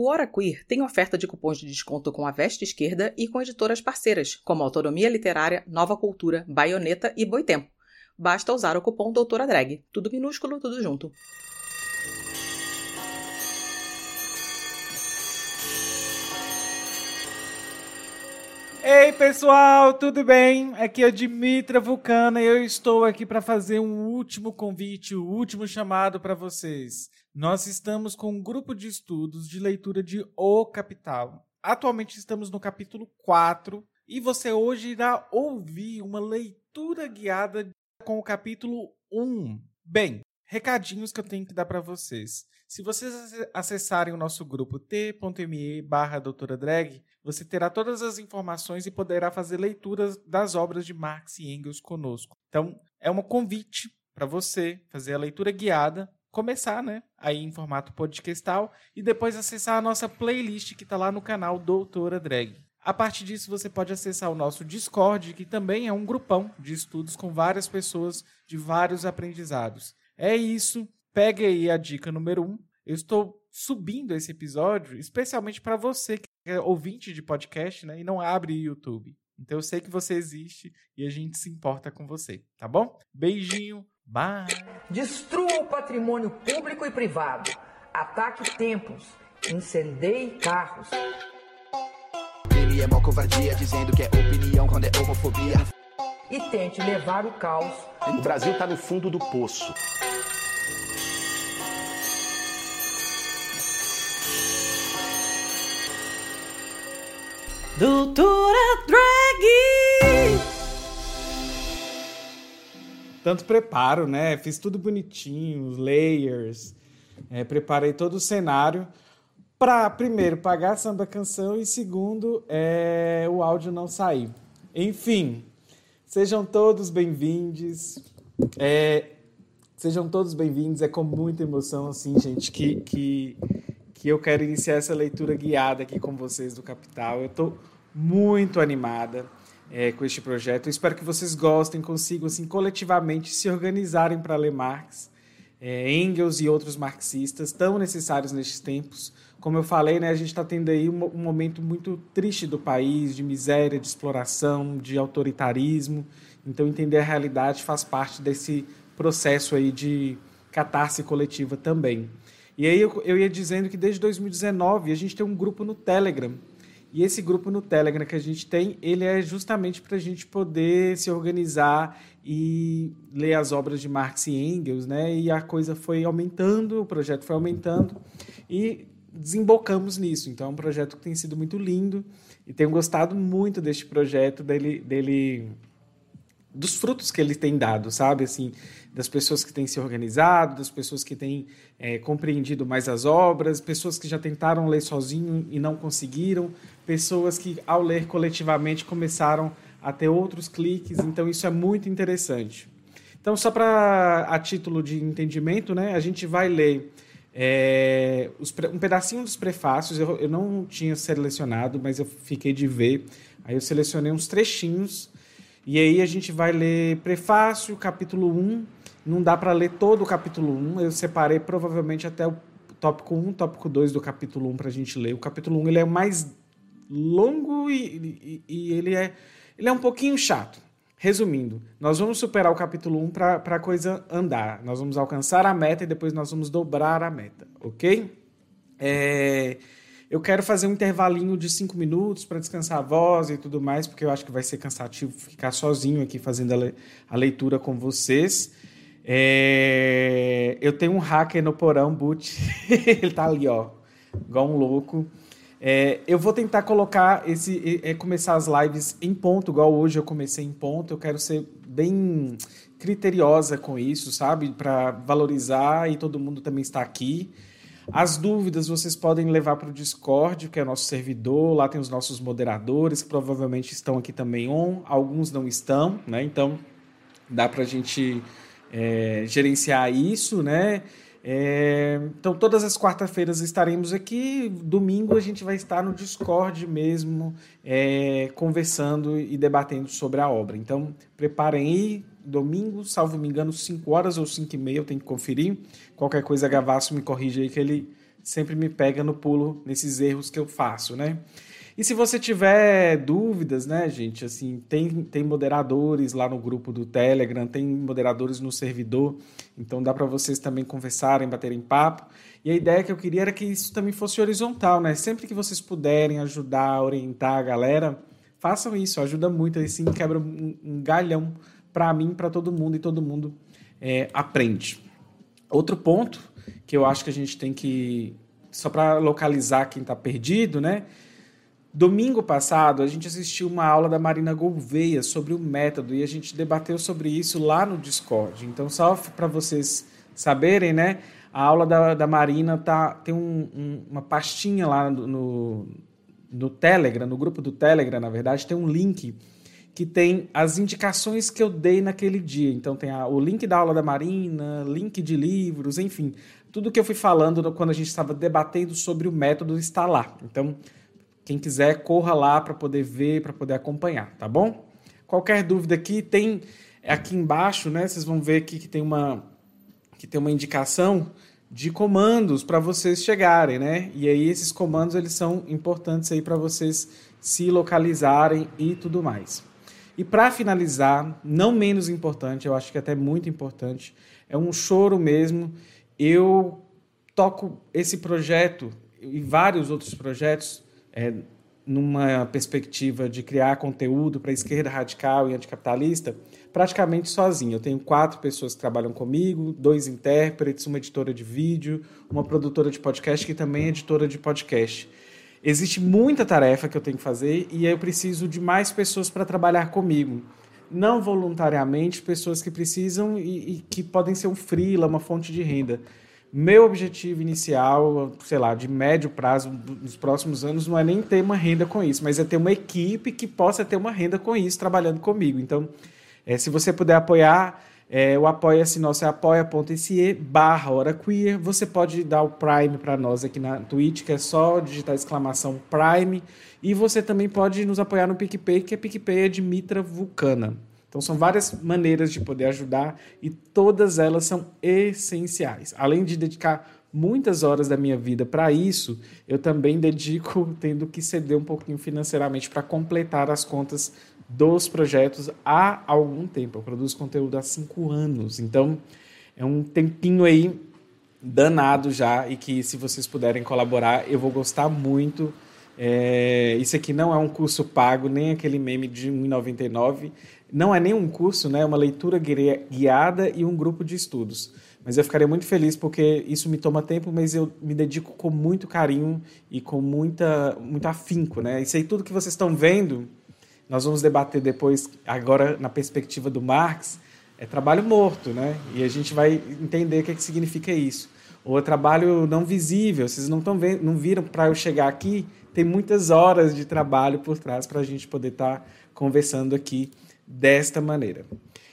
O Hora Queer tem oferta de cupons de desconto com a Veste Esquerda e com editoras parceiras, como Autonomia Literária, Nova Cultura, Baioneta e Boitempo. Basta usar o cupom Doutora Drag. Tudo minúsculo, tudo junto. Ei pessoal, tudo bem? Aqui é Dimitra Vulcana e eu estou aqui para fazer um último convite, o um último chamado para vocês. Nós estamos com um grupo de estudos de leitura de O Capital. Atualmente estamos no capítulo 4 e você hoje irá ouvir uma leitura guiada com o capítulo 1. Bem, recadinhos que eu tenho que dar para vocês. Se vocês acessarem o nosso grupo t.me barra doutora drag, você terá todas as informações e poderá fazer leituras das obras de Marx e Engels conosco. Então, é um convite para você fazer a leitura guiada, começar, né, aí em formato podcastal e depois acessar a nossa playlist que está lá no canal Doutora Drag. A partir disso, você pode acessar o nosso Discord, que também é um grupão de estudos com várias pessoas de vários aprendizados. É isso. Pegue aí a dica número um. Eu estou subindo esse episódio especialmente para você que é ouvinte de podcast, né? E não abre YouTube. Então eu sei que você existe e a gente se importa com você, tá bom? Beijinho, bye! Destrua o patrimônio público e privado. Ataque templos. Incendeie carros. Ele é mó covardia, dizendo que é opinião quando é homofobia. E tente levar o caos. O Brasil tá no fundo do poço. Doutora Tanto preparo, né? Fiz tudo bonitinho, layers, é, preparei todo o cenário para, primeiro, pagar a samba canção e, segundo, é, o áudio não sair. Enfim, sejam todos bem-vindos. É, sejam todos bem-vindos. É com muita emoção, assim, gente, que, que que eu quero iniciar essa leitura guiada aqui com vocês do Capital. Eu estou muito animada é, com este projeto. Eu espero que vocês gostem, consigam assim, coletivamente se organizarem para ler Marx, é, Engels e outros marxistas tão necessários nestes tempos. Como eu falei, né, a gente está tendo aí um, um momento muito triste do país, de miséria, de exploração, de autoritarismo. Então, entender a realidade faz parte desse processo aí de catarse coletiva também. E aí eu, eu ia dizendo que desde 2019 a gente tem um grupo no Telegram. E esse grupo no Telegram que a gente tem, ele é justamente para a gente poder se organizar e ler as obras de Marx e Engels, né? E a coisa foi aumentando, o projeto foi aumentando e desembocamos nisso. Então é um projeto que tem sido muito lindo e tenho gostado muito deste projeto, dele, dele dos frutos que ele tem dado, sabe? Assim, das pessoas que têm se organizado, das pessoas que têm é, compreendido mais as obras, pessoas que já tentaram ler sozinho e não conseguiram, pessoas que, ao ler coletivamente, começaram a ter outros cliques. Então, isso é muito interessante. Então, só para a título de entendimento, né, a gente vai ler é, os, um pedacinho dos prefácios. Eu, eu não tinha selecionado, mas eu fiquei de ver. Aí eu selecionei uns trechinhos. E aí a gente vai ler prefácio, capítulo 1, não dá para ler todo o capítulo 1. Eu separei provavelmente até o tópico 1, tópico 2 do capítulo 1 para a gente ler. O capítulo 1 ele é mais longo e, e, e, ele, é, ele é um pouquinho chato. Resumindo, nós vamos superar o capítulo 1 para a coisa andar. Nós vamos alcançar a meta e depois nós vamos dobrar a meta, ok? É, eu quero fazer um intervalinho de 5 minutos para descansar a voz e tudo mais, porque eu acho que vai ser cansativo ficar sozinho aqui fazendo a, le a leitura com vocês. É, eu tenho um hacker no porão, boot. ele tá ali, ó, igual um louco. É, eu vou tentar colocar esse, é, começar as lives em ponto, igual hoje eu comecei em ponto. Eu quero ser bem criteriosa com isso, sabe? Para valorizar e todo mundo também está aqui. As dúvidas vocês podem levar para o Discord, que é nosso servidor. Lá tem os nossos moderadores, que provavelmente estão aqui também on. Alguns não estão, né? Então dá para a gente é, gerenciar isso, né? É, então, todas as quarta-feiras estaremos aqui. Domingo a gente vai estar no Discord mesmo, é, conversando e debatendo sobre a obra. Então, preparem aí. Domingo, salvo me engano, 5 horas ou 5 e meia, eu tenho que conferir. Qualquer coisa, Gavasso me corrige aí que ele sempre me pega no pulo nesses erros que eu faço, né? E se você tiver dúvidas, né, gente, assim, tem, tem moderadores lá no grupo do Telegram, tem moderadores no servidor, então dá para vocês também conversarem, baterem papo. E a ideia que eu queria era que isso também fosse horizontal, né? Sempre que vocês puderem ajudar, orientar a galera, façam isso, ajuda muito, assim quebra um, um galhão para mim, para todo mundo e todo mundo é, aprende. Outro ponto que eu acho que a gente tem que só para localizar quem está perdido, né? Domingo passado, a gente assistiu uma aula da Marina Gouveia sobre o método e a gente debateu sobre isso lá no Discord. Então, só para vocês saberem, né? A aula da, da Marina tá, tem um, um, uma pastinha lá no, no, no Telegram, no grupo do Telegram, na verdade, tem um link que tem as indicações que eu dei naquele dia. Então, tem a, o link da aula da Marina, link de livros, enfim. Tudo que eu fui falando quando a gente estava debatendo sobre o método está lá. Então, quem quiser, corra lá para poder ver, para poder acompanhar, tá bom? Qualquer dúvida aqui, tem aqui embaixo, né? Vocês vão ver aqui que tem uma, que tem uma indicação de comandos para vocês chegarem, né? E aí esses comandos eles são importantes aí para vocês se localizarem e tudo mais. E para finalizar, não menos importante, eu acho que até muito importante, é um choro mesmo. Eu toco esse projeto e vários outros projetos é, numa perspectiva de criar conteúdo para esquerda radical e anticapitalista, praticamente sozinho. Eu tenho quatro pessoas que trabalham comigo, dois intérpretes, uma editora de vídeo, uma produtora de podcast que também é editora de podcast. Existe muita tarefa que eu tenho que fazer e eu preciso de mais pessoas para trabalhar comigo. Não voluntariamente, pessoas que precisam e, e que podem ser um freela, uma fonte de renda. Meu objetivo inicial, sei lá, de médio prazo, nos próximos anos, não é nem ter uma renda com isso, mas é ter uma equipe que possa ter uma renda com isso, trabalhando comigo. Então, é, se você puder apoiar, é, o apoia-se nosso é apoia.se barra hora. Você pode dar o Prime para nós aqui na Twitch, que é só digitar exclamação Prime. E você também pode nos apoiar no PicPay, que é PicPay é de Mitra Vulcana. Então são várias maneiras de poder ajudar e todas elas são essenciais. Além de dedicar muitas horas da minha vida para isso, eu também dedico tendo que ceder um pouquinho financeiramente para completar as contas dos projetos há algum tempo. Eu produzo conteúdo há cinco anos, então é um tempinho aí danado já e que se vocês puderem colaborar, eu vou gostar muito. É, isso aqui não é um curso pago, nem aquele meme de R$ 1,99 não é nem um curso, né? é uma leitura guiada e um grupo de estudos. Mas eu ficaria muito feliz porque isso me toma tempo, mas eu me dedico com muito carinho e com muita, muito afinco. Né? Isso aí tudo que vocês estão vendo, nós vamos debater depois, agora na perspectiva do Marx, é trabalho morto, né? E a gente vai entender o que, é que significa isso. Ou é trabalho não visível, vocês não, vendo, não viram para eu chegar aqui, tem muitas horas de trabalho por trás para a gente poder estar tá conversando aqui desta maneira.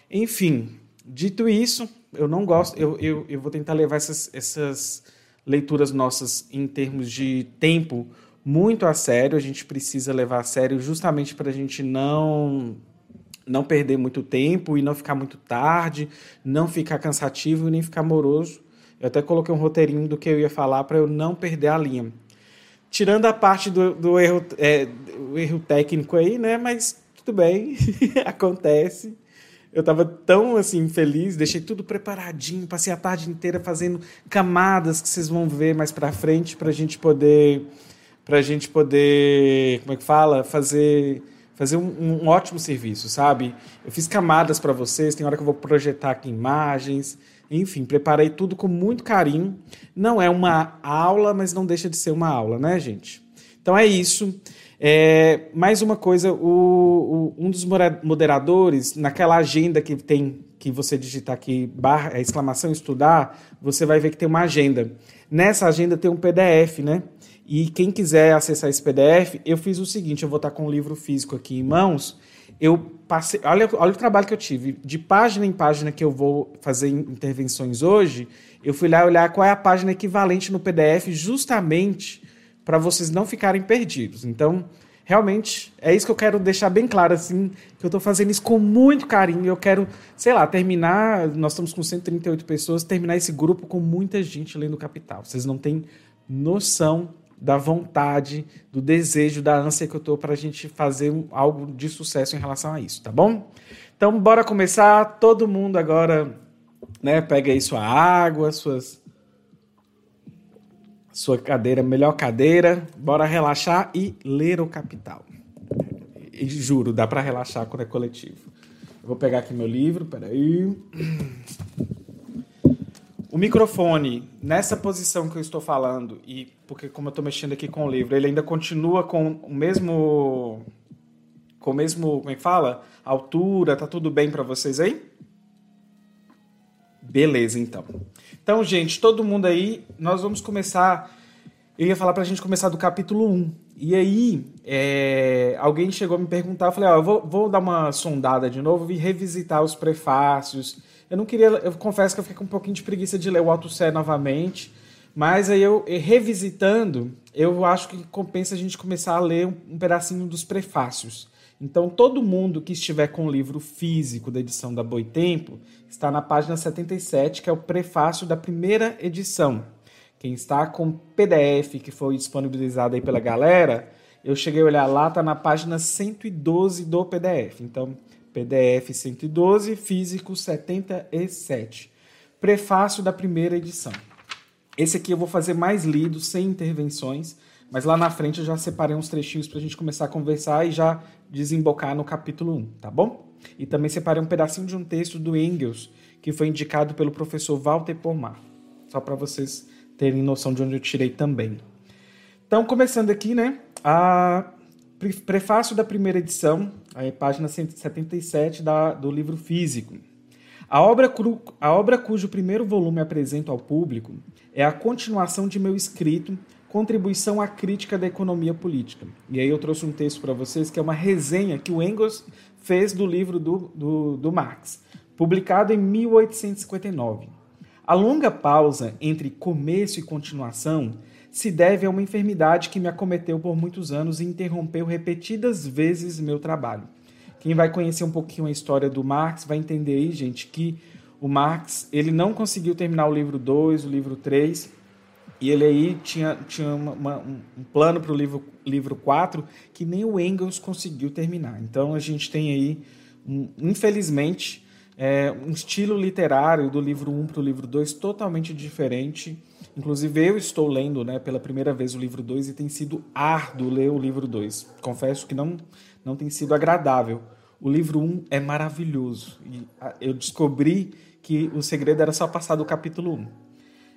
Enfim, dito isso, eu não gosto, eu, eu, eu vou tentar levar essas, essas leituras nossas em termos de tempo muito a sério. A gente precisa levar a sério justamente para a gente não não perder muito tempo e não ficar muito tarde, não ficar cansativo e nem ficar moroso. Eu até coloquei um roteirinho do que eu ia falar para eu não perder a linha. Tirando a parte do, do erro, é, do erro técnico aí, né? Mas tudo bem, acontece. Eu estava tão assim feliz, deixei tudo preparadinho, passei a tarde inteira fazendo camadas que vocês vão ver mais para frente para a gente poder, para a gente poder, como é que fala, fazer fazer um, um ótimo serviço, sabe? Eu fiz camadas para vocês, tem hora que eu vou projetar aqui imagens, enfim, preparei tudo com muito carinho. Não é uma aula, mas não deixa de ser uma aula, né, gente? Então é isso. É, mais uma coisa, o, o, um dos moderadores, naquela agenda que tem, que você digitar aqui, barra, exclamação estudar, você vai ver que tem uma agenda. Nessa agenda tem um PDF, né? E quem quiser acessar esse PDF, eu fiz o seguinte: eu vou estar com o livro físico aqui em mãos. Eu passei, olha, olha o trabalho que eu tive. De página em página que eu vou fazer intervenções hoje, eu fui lá olhar qual é a página equivalente no PDF, justamente para vocês não ficarem perdidos. Então, realmente, é isso que eu quero deixar bem claro, assim, que eu estou fazendo isso com muito carinho. Eu quero, sei lá, terminar, nós estamos com 138 pessoas, terminar esse grupo com muita gente lendo Capital. Vocês não têm noção da vontade, do desejo, da ânsia que eu tô para a gente fazer algo de sucesso em relação a isso, tá bom? Então, bora começar. Todo mundo agora, né? Pega aí sua água, suas sua cadeira, melhor cadeira. Bora relaxar e ler o Capital. E juro, dá para relaxar quando é coletivo. Eu vou pegar aqui meu livro, peraí. O microfone, nessa posição que eu estou falando, e porque como eu estou mexendo aqui com o livro, ele ainda continua com o mesmo. Com o mesmo. Como é que fala? Altura, tá tudo bem para vocês aí? Beleza, então. Então, gente, todo mundo aí, nós vamos começar. Eu ia falar para a gente começar do capítulo 1. E aí, é, alguém chegou a me perguntar, eu falei, ó, eu vou, vou dar uma sondada de novo e revisitar os prefácios eu não queria, eu confesso que eu fiquei com um pouquinho de preguiça de ler o Alto Sé novamente, mas aí eu, revisitando, eu acho que compensa a gente começar a ler um, um pedacinho dos prefácios. Então, todo mundo que estiver com o livro físico da edição da Boitempo está na página 77, que é o prefácio da primeira edição. Quem está com PDF, que foi disponibilizado aí pela galera, eu cheguei a olhar lá, está na página 112 do PDF. Então, PDF 112, físico 77. Prefácio da primeira edição. Esse aqui eu vou fazer mais lido, sem intervenções, mas lá na frente eu já separei uns trechinhos para a gente começar a conversar e já desembocar no capítulo 1, tá bom? E também separei um pedacinho de um texto do Engels, que foi indicado pelo professor Walter Pomar, só para vocês terem noção de onde eu tirei também. Então, começando aqui, né? A prefácio da primeira edição, aí, página 177 da, do livro físico. A obra, cru, a obra cujo primeiro volume apresento ao público é a continuação de meu escrito Contribuição à Crítica da Economia Política. E aí eu trouxe um texto para vocês que é uma resenha que o Engels fez do livro do, do, do Marx, publicado em 1859. A longa pausa entre começo e continuação se deve a uma enfermidade que me acometeu por muitos anos e interrompeu repetidas vezes meu trabalho. Quem vai conhecer um pouquinho a história do Marx vai entender aí, gente, que o Marx ele não conseguiu terminar o livro 2, o livro 3, e ele aí tinha, tinha uma, um plano para o livro, livro 4 que nem o Engels conseguiu terminar. Então a gente tem aí, um, infelizmente, é, um estilo literário do livro 1 para o livro 2 totalmente diferente Inclusive, eu estou lendo né, pela primeira vez o livro 2 e tem sido árduo ler o livro 2. Confesso que não, não tem sido agradável. O livro 1 um é maravilhoso. E eu descobri que o segredo era só passar do capítulo 1. Um.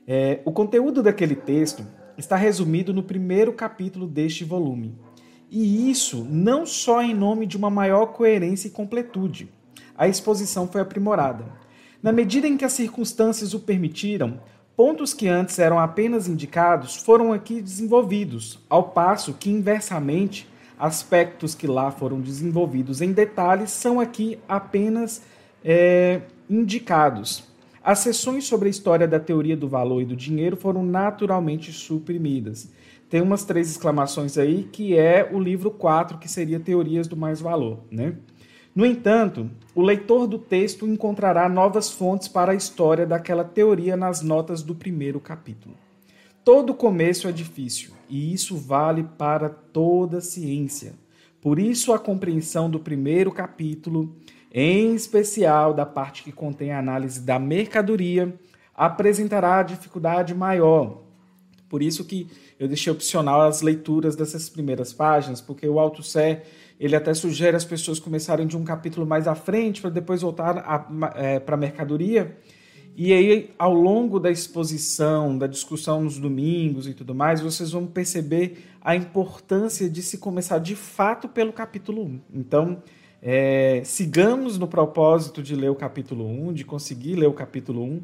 É, o conteúdo daquele texto está resumido no primeiro capítulo deste volume. E isso não só em nome de uma maior coerência e completude. A exposição foi aprimorada. Na medida em que as circunstâncias o permitiram, Pontos que antes eram apenas indicados foram aqui desenvolvidos, ao passo que, inversamente, aspectos que lá foram desenvolvidos em detalhes são aqui apenas é, indicados. As sessões sobre a história da teoria do valor e do dinheiro foram naturalmente suprimidas. Tem umas três exclamações aí, que é o livro 4, que seria Teorias do Mais Valor. Né? No entanto, o leitor do texto encontrará novas fontes para a história daquela teoria nas notas do primeiro capítulo. Todo começo é difícil, e isso vale para toda ciência. Por isso, a compreensão do primeiro capítulo, em especial da parte que contém a análise da mercadoria, apresentará dificuldade maior. Por isso que eu deixei opcional as leituras dessas primeiras páginas, porque o Alto Sé ele até sugere as pessoas começarem de um capítulo mais à frente para depois voltar é, para a mercadoria. E aí, ao longo da exposição, da discussão nos domingos e tudo mais, vocês vão perceber a importância de se começar de fato pelo capítulo 1. Então, é, sigamos no propósito de ler o capítulo 1, de conseguir ler o capítulo 1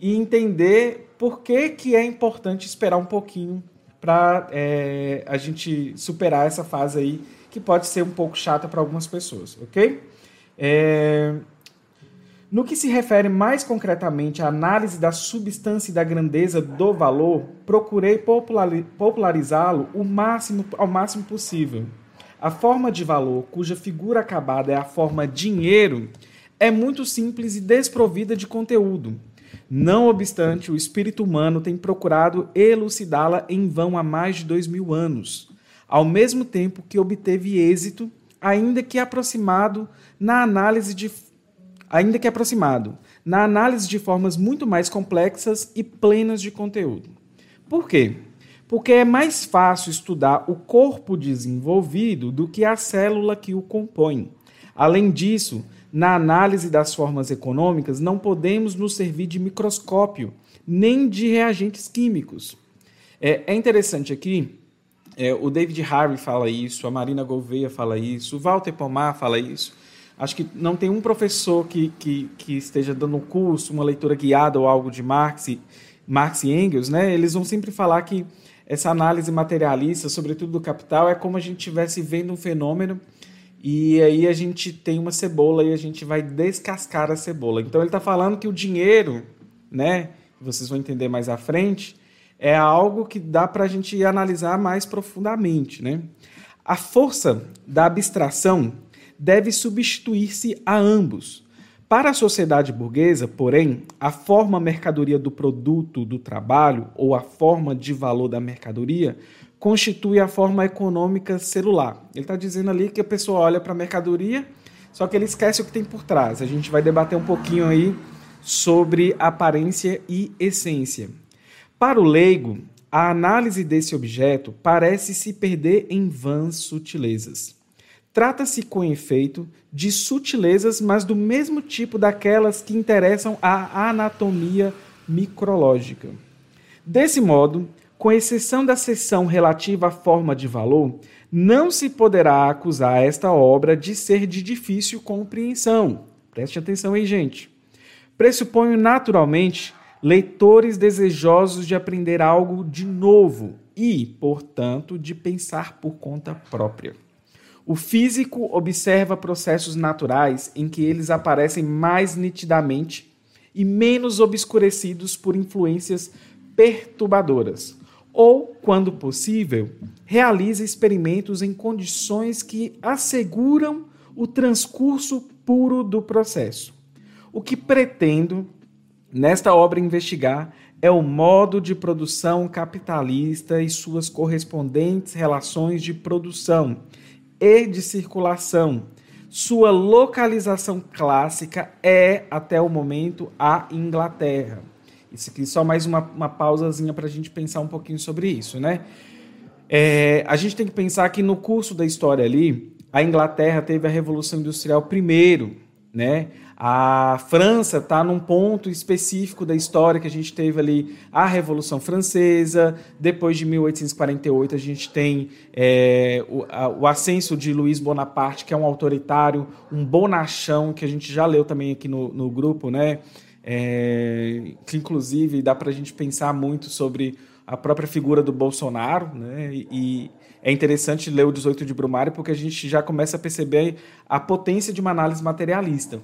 e entender por que, que é importante esperar um pouquinho para é, a gente superar essa fase aí que pode ser um pouco chata para algumas pessoas, ok? É... No que se refere mais concretamente à análise da substância e da grandeza do valor, procurei popularizá-lo ao máximo possível. A forma de valor, cuja figura acabada é a forma dinheiro, é muito simples e desprovida de conteúdo. Não obstante, o espírito humano tem procurado elucidá-la em vão há mais de dois mil anos, ao mesmo tempo que obteve êxito, ainda que aproximado na análise de ainda que aproximado, na análise de formas muito mais complexas e plenas de conteúdo. Por quê? Porque é mais fácil estudar o corpo desenvolvido do que a célula que o compõe. Além disso, na análise das formas econômicas, não podemos nos servir de microscópio, nem de reagentes químicos. É, é interessante aqui, é, o David Harvey fala isso, a Marina Gouveia fala isso, o Walter Pomar fala isso. Acho que não tem um professor que, que, que esteja dando um curso, uma leitura guiada ou algo de Marx e, Marx e Engels, né? eles vão sempre falar que essa análise materialista, sobretudo do capital, é como a gente estivesse vendo um fenômeno e aí a gente tem uma cebola e a gente vai descascar a cebola. Então ele está falando que o dinheiro, né, vocês vão entender mais à frente, é algo que dá para a gente analisar mais profundamente. Né? A força da abstração deve substituir-se a ambos. Para a sociedade burguesa, porém, a forma mercadoria do produto do trabalho ou a forma de valor da mercadoria constitui a forma econômica celular. Ele está dizendo ali que a pessoa olha para a mercadoria, só que ele esquece o que tem por trás. A gente vai debater um pouquinho aí sobre aparência e essência. Para o leigo, a análise desse objeto parece se perder em vãs sutilezas. Trata-se, com efeito, de sutilezas, mas do mesmo tipo daquelas que interessam à anatomia micrológica. Desse modo, com exceção da seção relativa à forma de valor, não se poderá acusar esta obra de ser de difícil compreensão. Preste atenção aí, gente. Pressuponho naturalmente leitores desejosos de aprender algo de novo e, portanto, de pensar por conta própria. O físico observa processos naturais em que eles aparecem mais nitidamente e menos obscurecidos por influências perturbadoras ou, quando possível, realiza experimentos em condições que asseguram o transcurso puro do processo. O que pretendo, nesta obra, investigar é o modo de produção capitalista e suas correspondentes relações de produção e de circulação. Sua localização clássica é, até o momento, a Inglaterra. Isso aqui só mais uma, uma pausazinha para a gente pensar um pouquinho sobre isso, né? É, a gente tem que pensar que no curso da história ali, a Inglaterra teve a Revolução Industrial primeiro, né? A França está num ponto específico da história que a gente teve ali a Revolução Francesa. Depois de 1848, a gente tem é, o, a, o ascenso de Luiz Bonaparte, que é um autoritário, um bonachão, que a gente já leu também aqui no, no grupo, né? é, que inclusive dá para a gente pensar muito sobre a própria figura do Bolsonaro, né? E é interessante ler o 18 de Brumário porque a gente já começa a perceber a potência de uma análise materialista.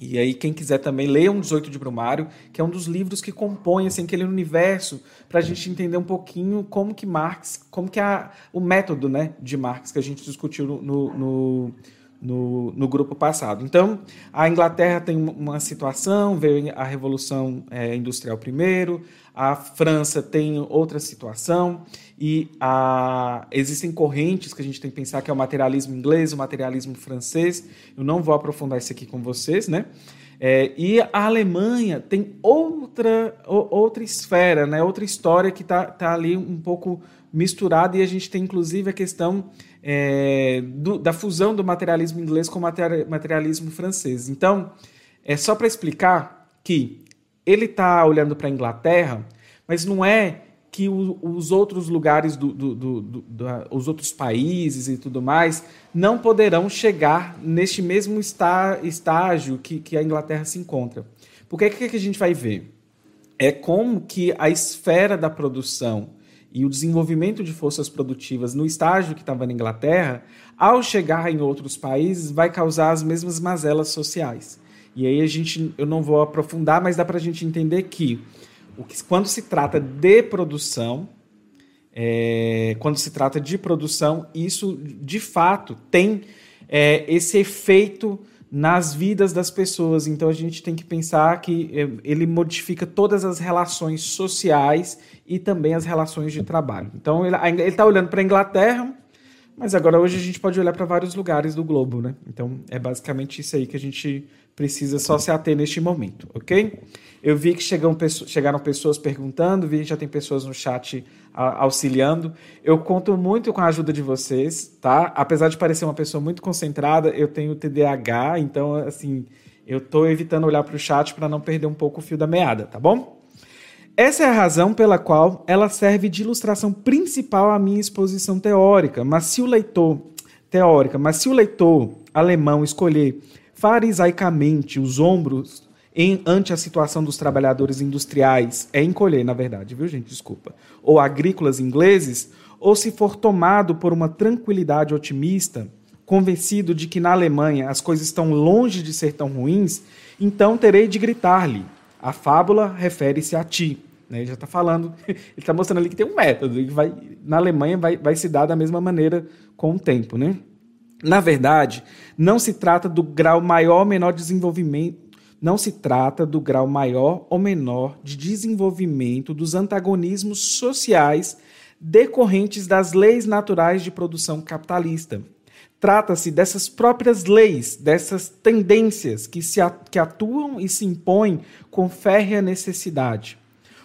E aí, quem quiser também, leia um 18 de Brumário, que é um dos livros que compõe assim, aquele universo, para a gente entender um pouquinho como que Marx, como que a, o método né, de Marx que a gente discutiu no, no, no, no grupo passado. Então, a Inglaterra tem uma situação, veio a Revolução é, Industrial primeiro, a França tem outra situação, e a, existem correntes que a gente tem que pensar que é o materialismo inglês, o materialismo francês. Eu não vou aprofundar isso aqui com vocês, né? É, e a Alemanha tem outra, outra esfera, né? outra história que está tá ali um pouco misturada, e a gente tem inclusive a questão é, do, da fusão do materialismo inglês com o materialismo francês. Então, é só para explicar que ele está olhando para a Inglaterra, mas não é que o, os outros lugares, do, do, os outros países e tudo mais, não poderão chegar neste mesmo está, estágio que, que a Inglaterra se encontra. Porque o que, que a gente vai ver? É como que a esfera da produção e o desenvolvimento de forças produtivas no estágio que estava na Inglaterra, ao chegar em outros países, vai causar as mesmas mazelas sociais. E aí a gente, eu não vou aprofundar, mas dá para a gente entender que, o que quando se trata de produção, é, quando se trata de produção, isso de fato tem é, esse efeito nas vidas das pessoas. Então a gente tem que pensar que eh, ele modifica todas as relações sociais e também as relações de trabalho. Então ele está olhando para a Inglaterra, mas agora hoje a gente pode olhar para vários lugares do globo, né? Então é basicamente isso aí que a gente precisa só se ater neste momento, ok? Eu vi que chegam, chegaram pessoas perguntando, vi que já tem pessoas no chat auxiliando. Eu conto muito com a ajuda de vocês, tá? Apesar de parecer uma pessoa muito concentrada, eu tenho TDAH, então, assim, eu estou evitando olhar para o chat para não perder um pouco o fio da meada, tá bom? Essa é a razão pela qual ela serve de ilustração principal à minha exposição teórica. Mas se o leitor teórica, mas se o leitor alemão escolher farisaicamente os ombros em, ante a situação dos trabalhadores industriais, é encolher, na verdade, viu, gente? Desculpa. Ou agrícolas ingleses, ou se for tomado por uma tranquilidade otimista, convencido de que na Alemanha as coisas estão longe de ser tão ruins, então terei de gritar-lhe: a fábula refere-se a ti. Né? Ele já está falando, ele está mostrando ali que tem um método, que vai, na Alemanha vai, vai se dar da mesma maneira com o tempo. Né? Na verdade, não se trata do grau maior ou menor desenvolvimento não se trata do grau maior ou menor de desenvolvimento dos antagonismos sociais decorrentes das leis naturais de produção capitalista. Trata-se dessas próprias leis, dessas tendências que, se que atuam e se impõem com férrea necessidade.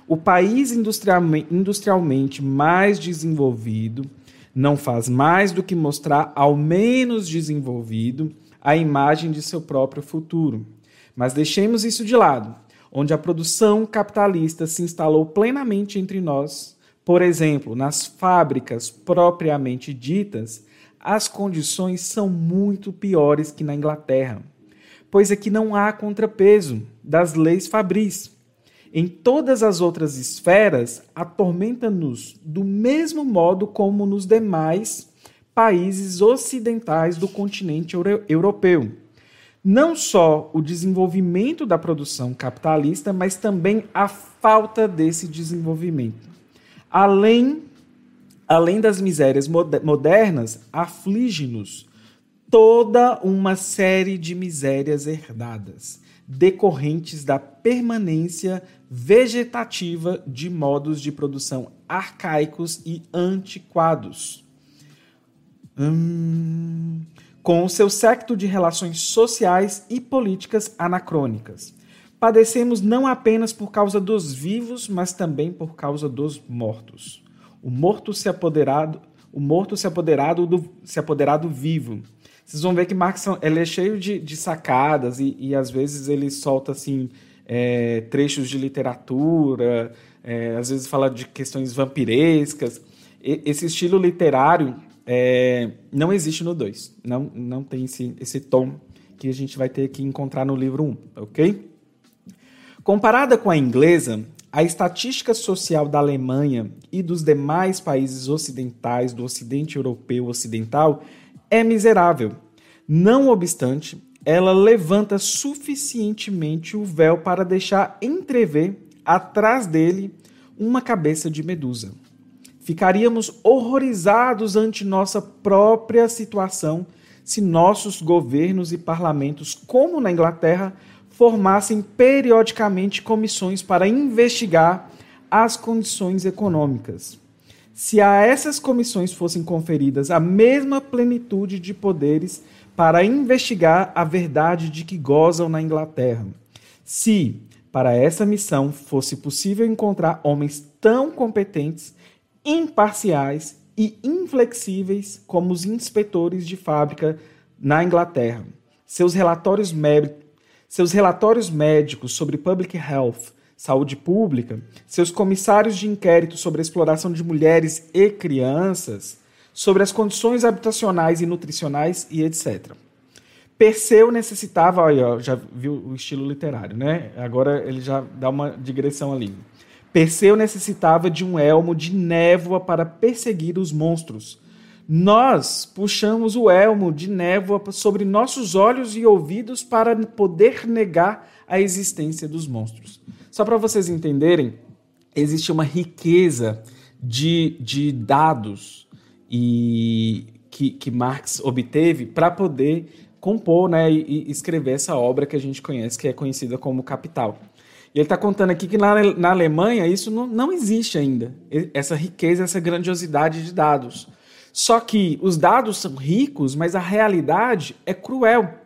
O país industrialmente, industrialmente mais desenvolvido não faz mais do que mostrar ao menos desenvolvido a imagem de seu próprio futuro. Mas deixemos isso de lado, onde a produção capitalista se instalou plenamente entre nós. Por exemplo, nas fábricas propriamente ditas, as condições são muito piores que na Inglaterra, pois aqui não há contrapeso das leis fabris. Em todas as outras esferas, atormenta-nos do mesmo modo como nos demais países ocidentais do continente europeu não só o desenvolvimento da produção capitalista, mas também a falta desse desenvolvimento. Além, além das misérias modernas, aflige-nos toda uma série de misérias herdadas, decorrentes da permanência vegetativa de modos de produção arcaicos e antiquados. Hum, com seu secto de relações sociais e políticas anacrônicas. Padecemos não apenas por causa dos vivos, mas também por causa dos mortos. O morto se apoderado, o morto se apoderado do se apoderado vivo. Vocês vão ver que Marx ele é cheio de, de sacadas e, e, às vezes ele solta assim é, trechos de literatura, é, às vezes fala de questões vampirescas. E, esse estilo literário é, não existe no 2. Não, não tem esse, esse tom que a gente vai ter que encontrar no livro 1, um, ok? Comparada com a inglesa, a estatística social da Alemanha e dos demais países ocidentais do Ocidente Europeu Ocidental é miserável. Não obstante, ela levanta suficientemente o véu para deixar entrever atrás dele uma cabeça de medusa. Ficaríamos horrorizados ante nossa própria situação se nossos governos e parlamentos, como na Inglaterra, formassem periodicamente comissões para investigar as condições econômicas. Se a essas comissões fossem conferidas a mesma plenitude de poderes para investigar a verdade de que gozam na Inglaterra. Se, para essa missão, fosse possível encontrar homens tão competentes imparciais e inflexíveis como os inspetores de fábrica na Inglaterra. Seus relatórios, seus relatórios médicos sobre public health, saúde pública, seus comissários de inquérito sobre a exploração de mulheres e crianças, sobre as condições habitacionais e nutricionais e etc. Perseu necessitava, olha, já viu o estilo literário, né? Agora ele já dá uma digressão ali. Perseu necessitava de um elmo de névoa para perseguir os monstros. Nós puxamos o elmo de névoa sobre nossos olhos e ouvidos para poder negar a existência dos monstros. Só para vocês entenderem, existe uma riqueza de, de dados e que, que Marx obteve para poder compor né, e, e, escrever essa obra que a gente conhece, que é conhecida como Capital. E ele está contando aqui que na, na Alemanha isso não, não existe ainda, essa riqueza, essa grandiosidade de dados. Só que os dados são ricos, mas a realidade é cruel.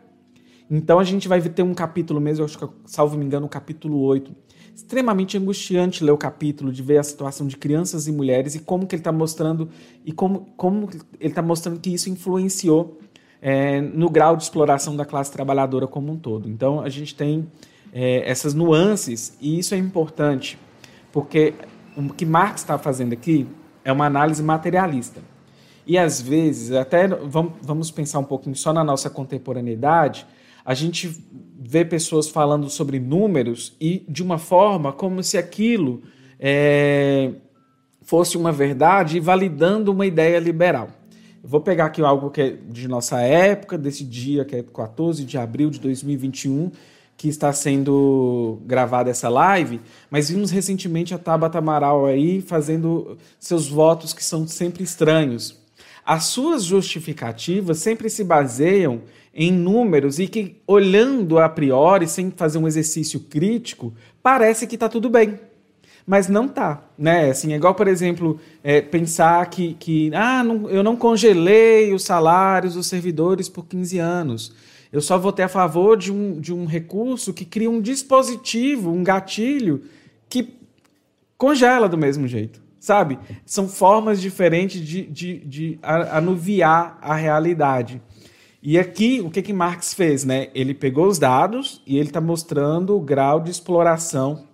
Então a gente vai ter um capítulo mesmo, acho que, salvo me engano, o capítulo 8. Extremamente angustiante ler o capítulo, de ver a situação de crianças e mulheres e como que ele está mostrando e como, como ele está mostrando que isso influenciou é, no grau de exploração da classe trabalhadora como um todo. Então a gente tem é, essas nuances e isso é importante, porque o que Marx está fazendo aqui é uma análise materialista. E às vezes, até vamos pensar um pouquinho só na nossa contemporaneidade, a gente vê pessoas falando sobre números e de uma forma como se aquilo é, fosse uma verdade e validando uma ideia liberal. Vou pegar aqui algo que é de nossa época, desse dia que é 14 de abril de 2021, que está sendo gravada essa live, mas vimos recentemente a Tabata Amaral aí fazendo seus votos que são sempre estranhos. As suas justificativas sempre se baseiam em números e que, olhando a priori, sem fazer um exercício crítico, parece que está tudo bem. Mas não tá, né? Assim, é igual, por exemplo, é, pensar que, que ah, não, eu não congelei os salários dos servidores por 15 anos. Eu só votei a favor de um, de um recurso que cria um dispositivo, um gatilho, que congela do mesmo jeito, sabe? São formas diferentes de, de, de anuviar a realidade. E aqui, o que que Marx fez, né? Ele pegou os dados e ele está mostrando o grau de exploração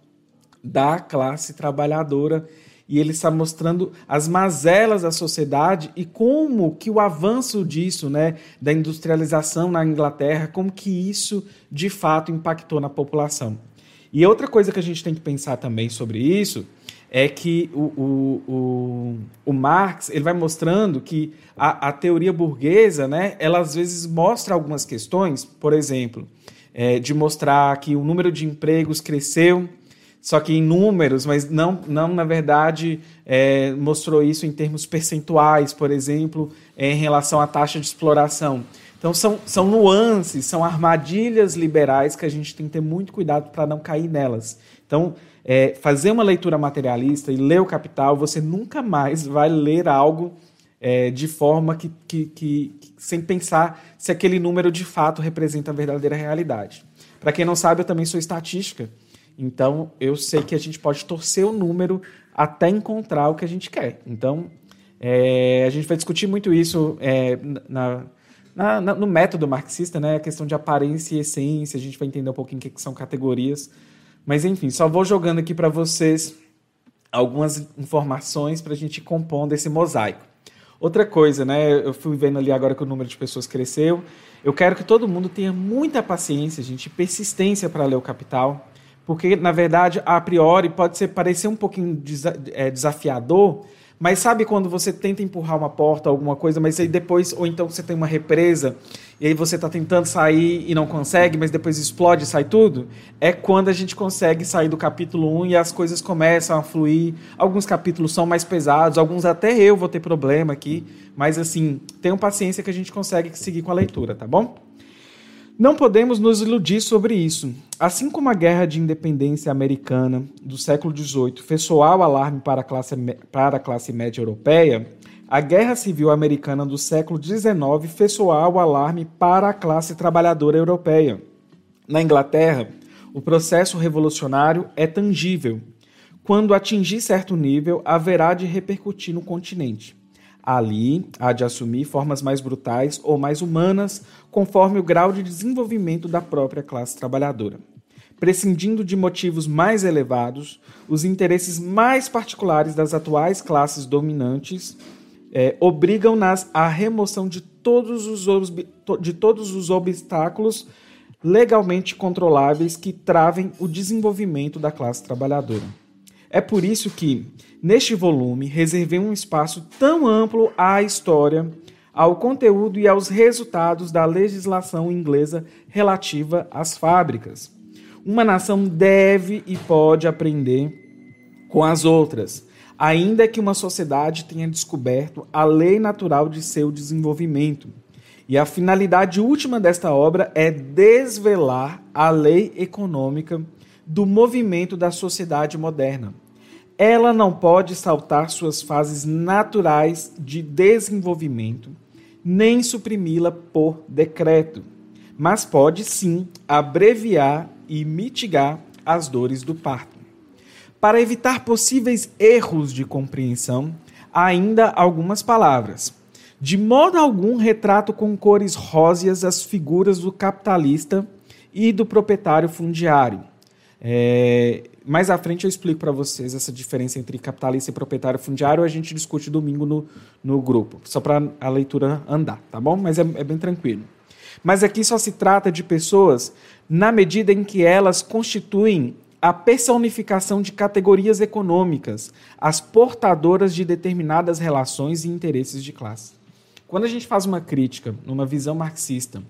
da classe trabalhadora e ele está mostrando as mazelas da sociedade e como que o avanço disso, né, da industrialização na Inglaterra, como que isso de fato impactou na população. E outra coisa que a gente tem que pensar também sobre isso é que o, o, o, o Marx ele vai mostrando que a, a, teoria burguesa, né, ela às vezes mostra algumas questões, por exemplo, é, de mostrar que o número de empregos cresceu, só que em números, mas não, não na verdade, é, mostrou isso em termos percentuais, por exemplo, em relação à taxa de exploração. Então, são, são nuances, são armadilhas liberais que a gente tem que ter muito cuidado para não cair nelas. Então, é, fazer uma leitura materialista e ler o Capital, você nunca mais vai ler algo é, de forma que, que, que, sem pensar se aquele número de fato representa a verdadeira realidade. Para quem não sabe, eu também sou estatística, então eu sei que a gente pode torcer o número até encontrar o que a gente quer. Então, é, a gente vai discutir muito isso é, na, na, na, no método marxista, né? a questão de aparência e essência, a gente vai entender um pouquinho o que são categorias. Mas enfim, só vou jogando aqui para vocês algumas informações para a gente compondo esse mosaico. Outra coisa, né? Eu fui vendo ali agora que o número de pessoas cresceu. Eu quero que todo mundo tenha muita paciência, gente, persistência para ler o Capital, porque na verdade, a priori pode ser parecer um pouquinho é, desafiador, mas sabe quando você tenta empurrar uma porta, alguma coisa, mas aí depois, ou então você tem uma represa, e aí você está tentando sair e não consegue, mas depois explode e sai tudo? É quando a gente consegue sair do capítulo 1 e as coisas começam a fluir. Alguns capítulos são mais pesados, alguns até eu vou ter problema aqui, mas assim, tenham paciência que a gente consegue seguir com a leitura, tá bom? Não podemos nos iludir sobre isso. Assim como a Guerra de Independência Americana do século XVIII fez soar o alarme para a classe, para a classe média europeia, a Guerra Civil Americana do século XIX fez soar o alarme para a classe trabalhadora europeia. Na Inglaterra, o processo revolucionário é tangível. Quando atingir certo nível, haverá de repercutir no continente. Ali, há de assumir formas mais brutais ou mais humanas, conforme o grau de desenvolvimento da própria classe trabalhadora. Prescindindo de motivos mais elevados, os interesses mais particulares das atuais classes dominantes é, obrigam-nas à remoção de todos, os, de todos os obstáculos legalmente controláveis que travem o desenvolvimento da classe trabalhadora. É por isso que, neste volume, reservei um espaço tão amplo à história, ao conteúdo e aos resultados da legislação inglesa relativa às fábricas. Uma nação deve e pode aprender com as outras, ainda que uma sociedade tenha descoberto a lei natural de seu desenvolvimento. E a finalidade última desta obra é desvelar a lei econômica do movimento da sociedade moderna. Ela não pode saltar suas fases naturais de desenvolvimento, nem suprimi-la por decreto, mas pode sim abreviar e mitigar as dores do parto. Para evitar possíveis erros de compreensão, ainda algumas palavras. De modo algum retrato com cores róseas as figuras do capitalista e do proprietário fundiário. É, mais à frente eu explico para vocês essa diferença entre capitalista e proprietário fundiário. A gente discute domingo no, no grupo, só para a leitura andar, tá bom? Mas é, é bem tranquilo. Mas aqui só se trata de pessoas na medida em que elas constituem a personificação de categorias econômicas, as portadoras de determinadas relações e interesses de classe. Quando a gente faz uma crítica, numa visão marxista,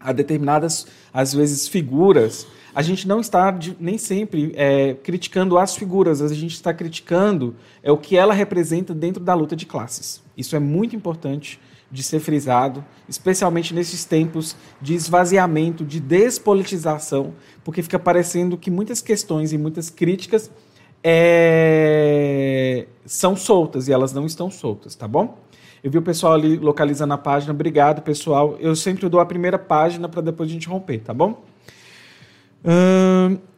a determinadas, às vezes, figuras, a gente não está de, nem sempre é, criticando as figuras, a gente está criticando é o que ela representa dentro da luta de classes. Isso é muito importante de ser frisado, especialmente nesses tempos de esvaziamento, de despolitização, porque fica parecendo que muitas questões e muitas críticas é, são soltas e elas não estão soltas, tá bom? Eu vi o pessoal ali localizando a página. Obrigado, pessoal. Eu sempre dou a primeira página para depois a gente romper, tá bom?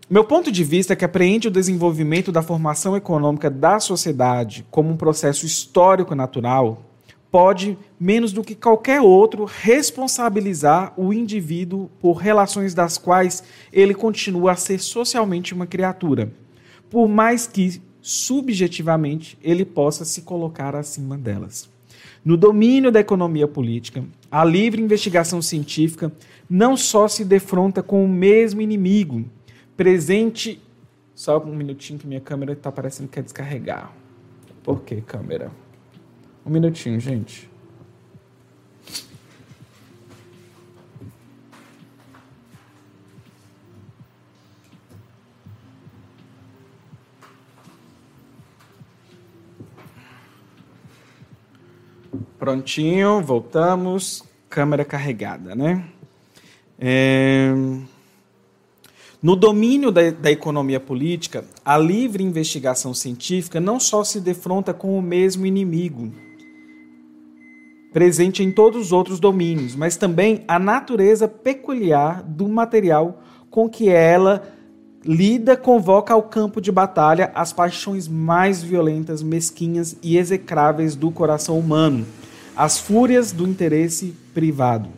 Meu ponto de vista é que apreende o desenvolvimento da formação econômica da sociedade como um processo histórico natural pode, menos do que qualquer outro, responsabilizar o indivíduo por relações das quais ele continua a ser socialmente uma criatura, por mais que subjetivamente ele possa se colocar acima delas. No domínio da economia política, a livre investigação científica não só se defronta com o mesmo inimigo, presente. Só um minutinho que minha câmera está parecendo que quer descarregar. Por que, câmera? Um minutinho, gente. Prontinho, voltamos. Câmera carregada, né? É... No domínio da, da, economia política, a livre investigação científica não só se defronta com o mesmo inimigo, presente em todos os outros domínios, mas também a natureza peculiar do material com que ela lida convoca ao campo de batalha as paixões mais violentas, mesquinhas e execráveis do coração humano, as fúrias do interesse privado.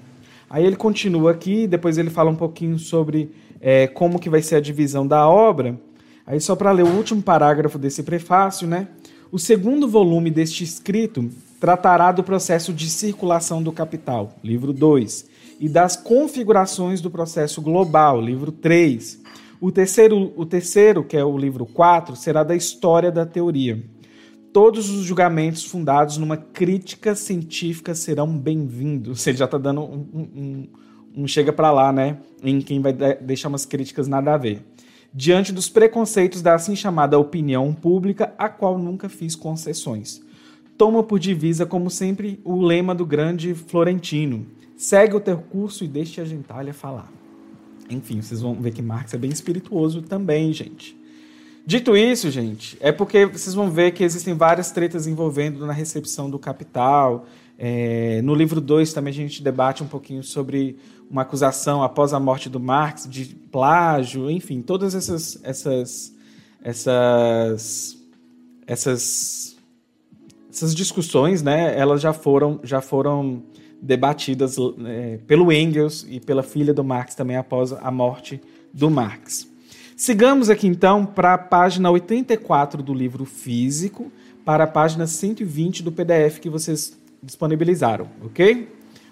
Aí ele continua aqui, depois ele fala um pouquinho sobre é, como que vai ser a divisão da obra. Aí só para ler o último parágrafo desse prefácio, né? O segundo volume deste escrito tratará do processo de circulação do capital, livro 2, e das configurações do processo global, livro 3. O terceiro, o terceiro, que é o livro 4, será da história da teoria. Todos os julgamentos fundados numa crítica científica serão bem-vindos. Você já está dando um, um, um chega para lá, né? Em quem vai deixar umas críticas nada a ver. Diante dos preconceitos da assim chamada opinião pública, a qual nunca fiz concessões toma por divisa, como sempre, o lema do grande Florentino: segue o teu curso e deixe a gentalha falar. Enfim, vocês vão ver que Marx é bem espirituoso também, gente. Dito isso, gente, é porque vocês vão ver que existem várias tretas envolvendo na recepção do capital. É, no livro 2 também a gente debate um pouquinho sobre uma acusação após a morte do Marx de plágio, enfim, todas essas essas essas essas essas discussões, né, elas já foram, já foram debatidas é, pelo Engels e pela filha do Marx também após a morte do Marx. Sigamos aqui então para a página 84 do livro físico, para a página 120 do PDF que vocês disponibilizaram, ok?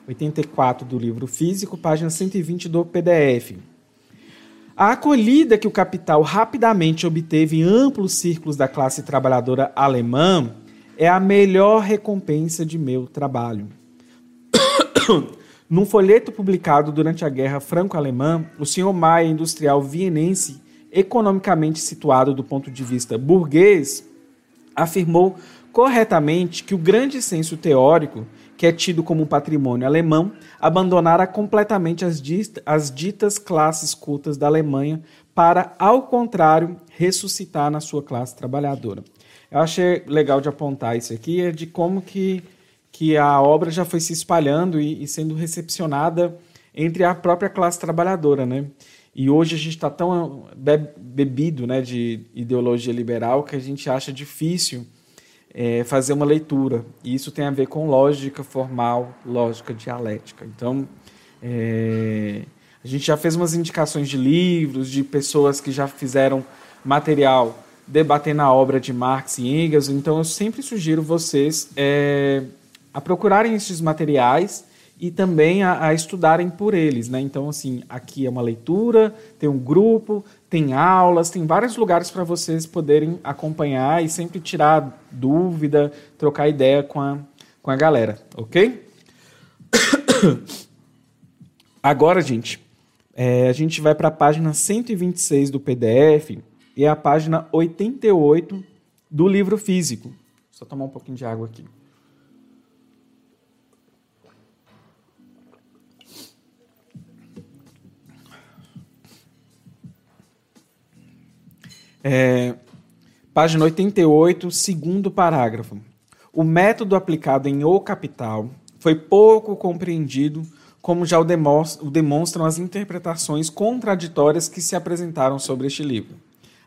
84 do livro físico, página 120 do PDF. A acolhida que o capital rapidamente obteve em amplos círculos da classe trabalhadora alemã é a melhor recompensa de meu trabalho. Num folheto publicado durante a Guerra Franco-Alemã, o senhor Maia, industrial vienense, economicamente situado do ponto de vista burguês, afirmou corretamente que o grande senso teórico, que é tido como patrimônio alemão, abandonara completamente as, as ditas classes cultas da Alemanha para, ao contrário, ressuscitar na sua classe trabalhadora. Eu achei legal de apontar isso aqui, é de como que, que a obra já foi se espalhando e, e sendo recepcionada entre a própria classe trabalhadora, né? E hoje a gente está tão bebido né, de ideologia liberal que a gente acha difícil é, fazer uma leitura. E isso tem a ver com lógica formal, lógica dialética. Então, é, a gente já fez umas indicações de livros, de pessoas que já fizeram material debatendo a obra de Marx e Engels. Então, eu sempre sugiro vocês é, a procurarem esses materiais e também a, a, estudarem por eles, né? Então, assim, aqui é uma leitura, tem um grupo, tem aulas, tem vários lugares para vocês poderem acompanhar e sempre tirar dúvida, trocar ideia com a, com a galera, ok? Agora, gente, é, a gente vai para a página 126 do PDF e é a página 88 do livro físico. Só tomar um pouquinho de água aqui. É, página 88, segundo parágrafo. O método aplicado em O Capital foi pouco compreendido, como já o demonstram as interpretações contraditórias que se apresentaram sobre este livro.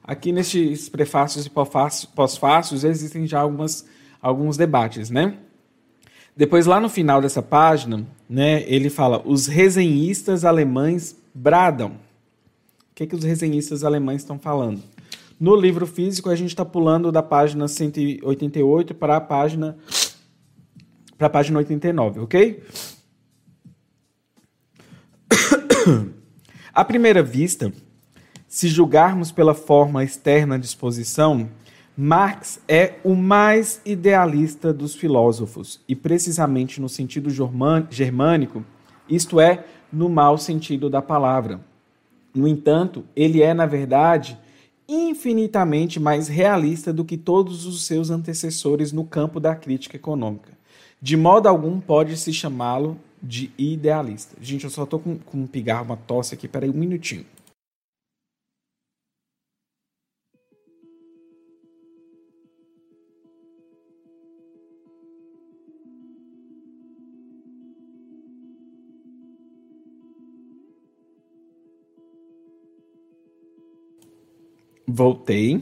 Aqui nestes prefácios e pós-fácios existem já algumas, alguns debates, né? Depois, lá no final dessa página, né, ele fala: os resenhistas alemães bradam. O que, é que os resenhistas alemães estão falando? No livro físico, a gente está pulando da página 188 para a página para a página 89, ok? À primeira vista, se julgarmos pela forma externa de exposição, Marx é o mais idealista dos filósofos, e precisamente no sentido germânico, isto é, no mau sentido da palavra. No entanto, ele é, na verdade, infinitamente mais realista do que todos os seus antecessores no campo da crítica econômica. De modo algum pode-se chamá-lo de idealista. Gente, eu só estou com, com um pigarro, uma tosse aqui, peraí um minutinho. Voltei.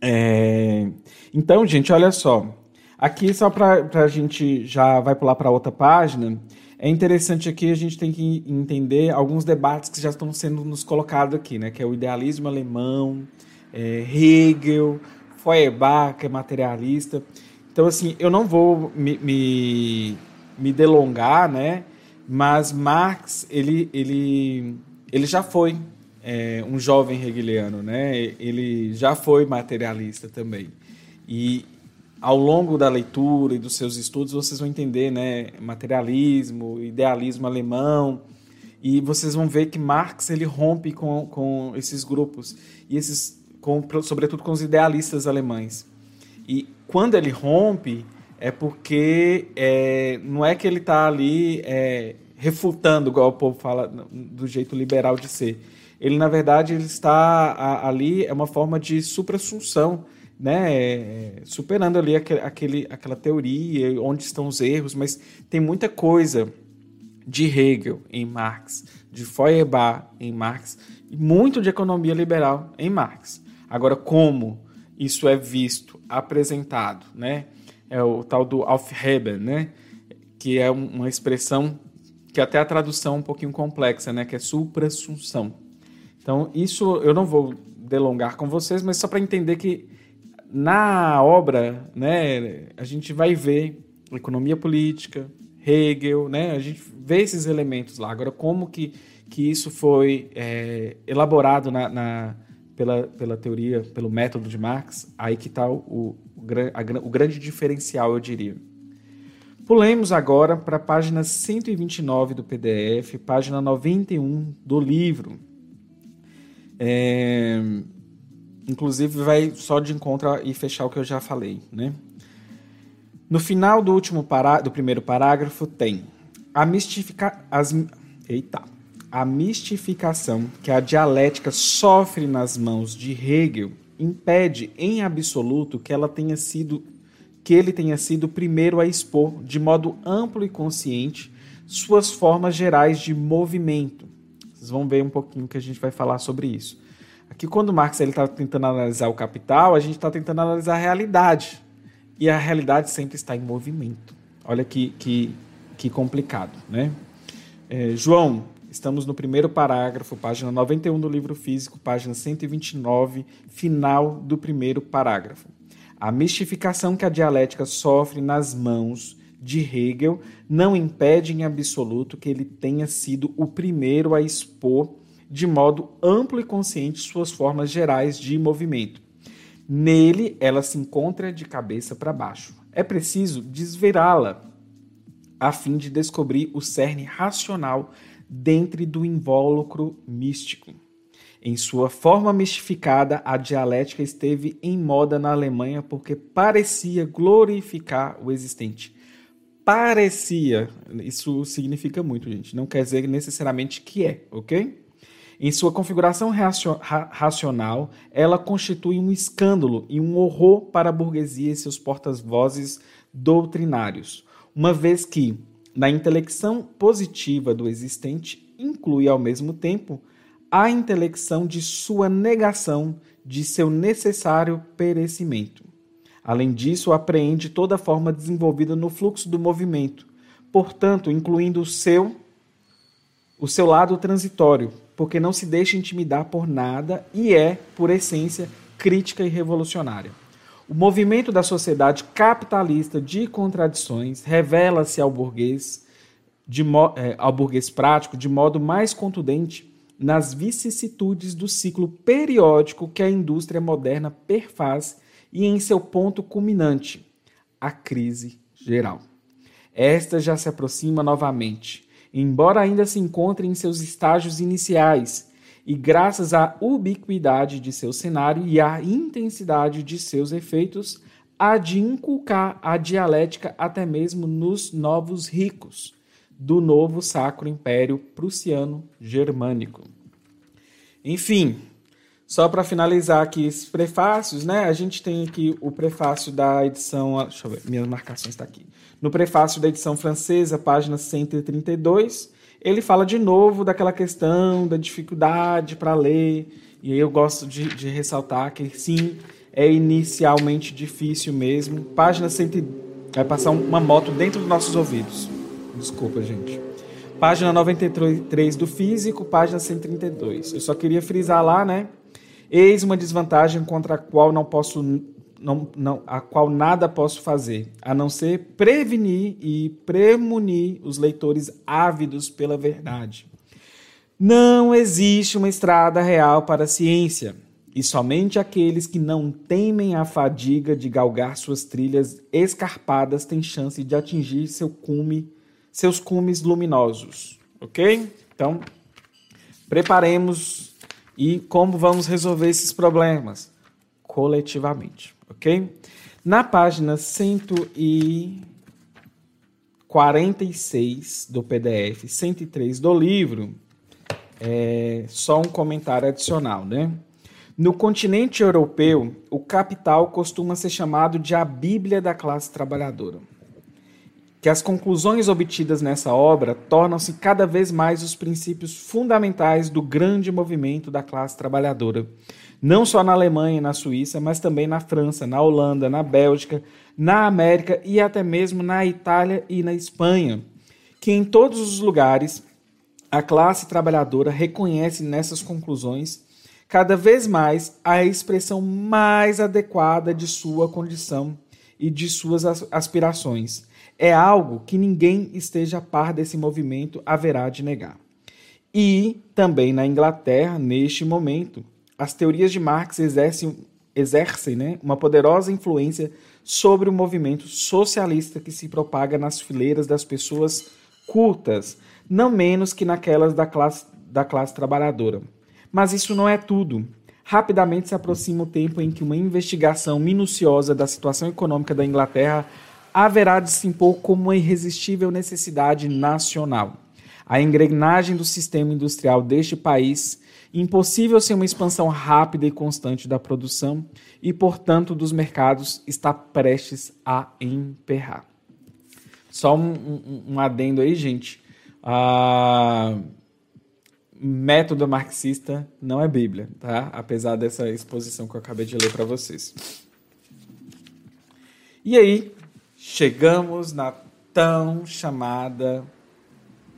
É... Então, gente, olha só. Aqui, só para a gente já vai pular para outra página, é interessante aqui a gente tem que entender alguns debates que já estão sendo nos colocados aqui, né? Que é o idealismo alemão, é, Hegel, Feuerbach, que é materialista. Então, assim, eu não vou me, me, me delongar, né? Mas Marx, ele, ele, ele já foi é, um jovem hegeliano, né? Ele já foi materialista também. E ao longo da leitura e dos seus estudos vocês vão entender, né, materialismo, idealismo alemão, e vocês vão ver que Marx ele rompe com, com esses grupos e esses com, sobretudo com os idealistas alemães. E quando ele rompe é porque é, não é que ele está ali é, refutando, igual o povo fala, do jeito liberal de ser ele na verdade ele está a, ali é uma forma de suprassunção, né, é, superando ali aquele, aquele, aquela teoria, onde estão os erros, mas tem muita coisa de Hegel em Marx, de Feuerbach em Marx e muito de economia liberal em Marx. Agora, como isso é visto, apresentado, né, é o tal do Aufheben, né, que é uma expressão que até a tradução é um pouquinho complexa, né, que é suprassunção. Então, isso eu não vou delongar com vocês, mas só para entender que na obra, né, a gente vai ver economia política, Hegel, né, a gente vê esses elementos lá. Agora, como que, que isso foi é, elaborado na, na, pela, pela teoria, pelo método de Marx, aí que está o, o, o grande diferencial, eu diria. Pulemos agora para a página 129 do PDF, página 91 do livro. É, inclusive vai só de encontro e fechar o que eu já falei, né? No final do último pará do primeiro parágrafo tem a mistifica as eita, a mistificação que a dialética sofre nas mãos de Hegel impede em absoluto que ela tenha sido que ele tenha sido o primeiro a expor de modo amplo e consciente suas formas gerais de movimento. Vocês vão ver um pouquinho que a gente vai falar sobre isso. Aqui, quando Marx está tentando analisar o capital, a gente está tentando analisar a realidade. E a realidade sempre está em movimento. Olha que, que, que complicado, né? É, João, estamos no primeiro parágrafo, página 91 do livro físico, página 129, final do primeiro parágrafo. A mistificação que a dialética sofre nas mãos de Hegel não impede em absoluto que ele tenha sido o primeiro a expor de modo amplo e consciente suas formas gerais de movimento. Nele, ela se encontra de cabeça para baixo. É preciso desvirá-la a fim de descobrir o cerne racional dentro do invólucro místico. Em sua forma mistificada, a dialética esteve em moda na Alemanha porque parecia glorificar o existente. Parecia, isso significa muito, gente. Não quer dizer necessariamente que é, ok? Em sua configuração racional, ela constitui um escândalo e um horror para a burguesia e seus porta-vozes doutrinários, uma vez que, na intelecção positiva do existente, inclui ao mesmo tempo a intelecção de sua negação de seu necessário perecimento. Além disso, apreende toda forma desenvolvida no fluxo do movimento, portanto, incluindo o seu o seu lado transitório, porque não se deixa intimidar por nada e é, por essência, crítica e revolucionária. O movimento da sociedade capitalista de contradições revela-se ao burguês, de, é, ao burguês prático de modo mais contundente nas vicissitudes do ciclo periódico que a indústria moderna perfaz e em seu ponto culminante, a crise geral. Esta já se aproxima novamente embora ainda se encontre em seus estágios iniciais, e graças à ubiquidade de seu cenário e à intensidade de seus efeitos, há de inculcar a dialética até mesmo nos novos ricos do novo Sacro Império Prussiano Germânico. Enfim, só para finalizar aqui esses prefácios, né? A gente tem aqui o prefácio da edição. Deixa eu ver, minhas marcações estão tá aqui. No prefácio da edição francesa, página 132, ele fala de novo daquela questão da dificuldade para ler. E aí eu gosto de, de, ressaltar que sim, é inicialmente difícil mesmo. Página 100. Vai passar uma moto dentro dos nossos ouvidos. Desculpa, gente. Página 93 do Físico, página 132. Eu só queria frisar lá, né? Eis uma desvantagem contra a qual não posso não, não, a qual nada posso fazer, a não ser prevenir e premunir os leitores ávidos pela verdade. Não existe uma estrada real para a ciência, e somente aqueles que não temem a fadiga de galgar suas trilhas escarpadas têm chance de atingir seu cume, seus cumes luminosos. Ok? Então, preparemos e como vamos resolver esses problemas? Coletivamente ok? Na página 146 do PDF, 103 do livro, é só um comentário adicional, né? No continente europeu, o capital costuma ser chamado de a Bíblia da classe trabalhadora. Que as conclusões obtidas nessa obra tornam-se cada vez mais os princípios fundamentais do grande movimento da classe trabalhadora, não só na Alemanha e na Suíça, mas também na França, na Holanda, na Bélgica, na América e até mesmo na Itália e na Espanha, que em todos os lugares a classe trabalhadora reconhece nessas conclusões cada vez mais a expressão mais adequada de sua condição e de suas aspirações. É algo que ninguém esteja a par desse movimento haverá de negar. E também na Inglaterra, neste momento, as teorias de Marx exercem, exercem né, uma poderosa influência sobre o movimento socialista que se propaga nas fileiras das pessoas cultas, não menos que naquelas da classe, da classe trabalhadora. Mas isso não é tudo. Rapidamente se aproxima o tempo em que uma investigação minuciosa da situação econômica da Inglaterra haverá de se impor como uma irresistível necessidade nacional. A engrenagem do sistema industrial deste país impossível sem uma expansão rápida e constante da produção e, portanto, dos mercados está prestes a emperrar. Só um, um, um adendo aí, gente. A método marxista não é Bíblia, tá? Apesar dessa exposição que eu acabei de ler para vocês. E aí, chegamos na tão chamada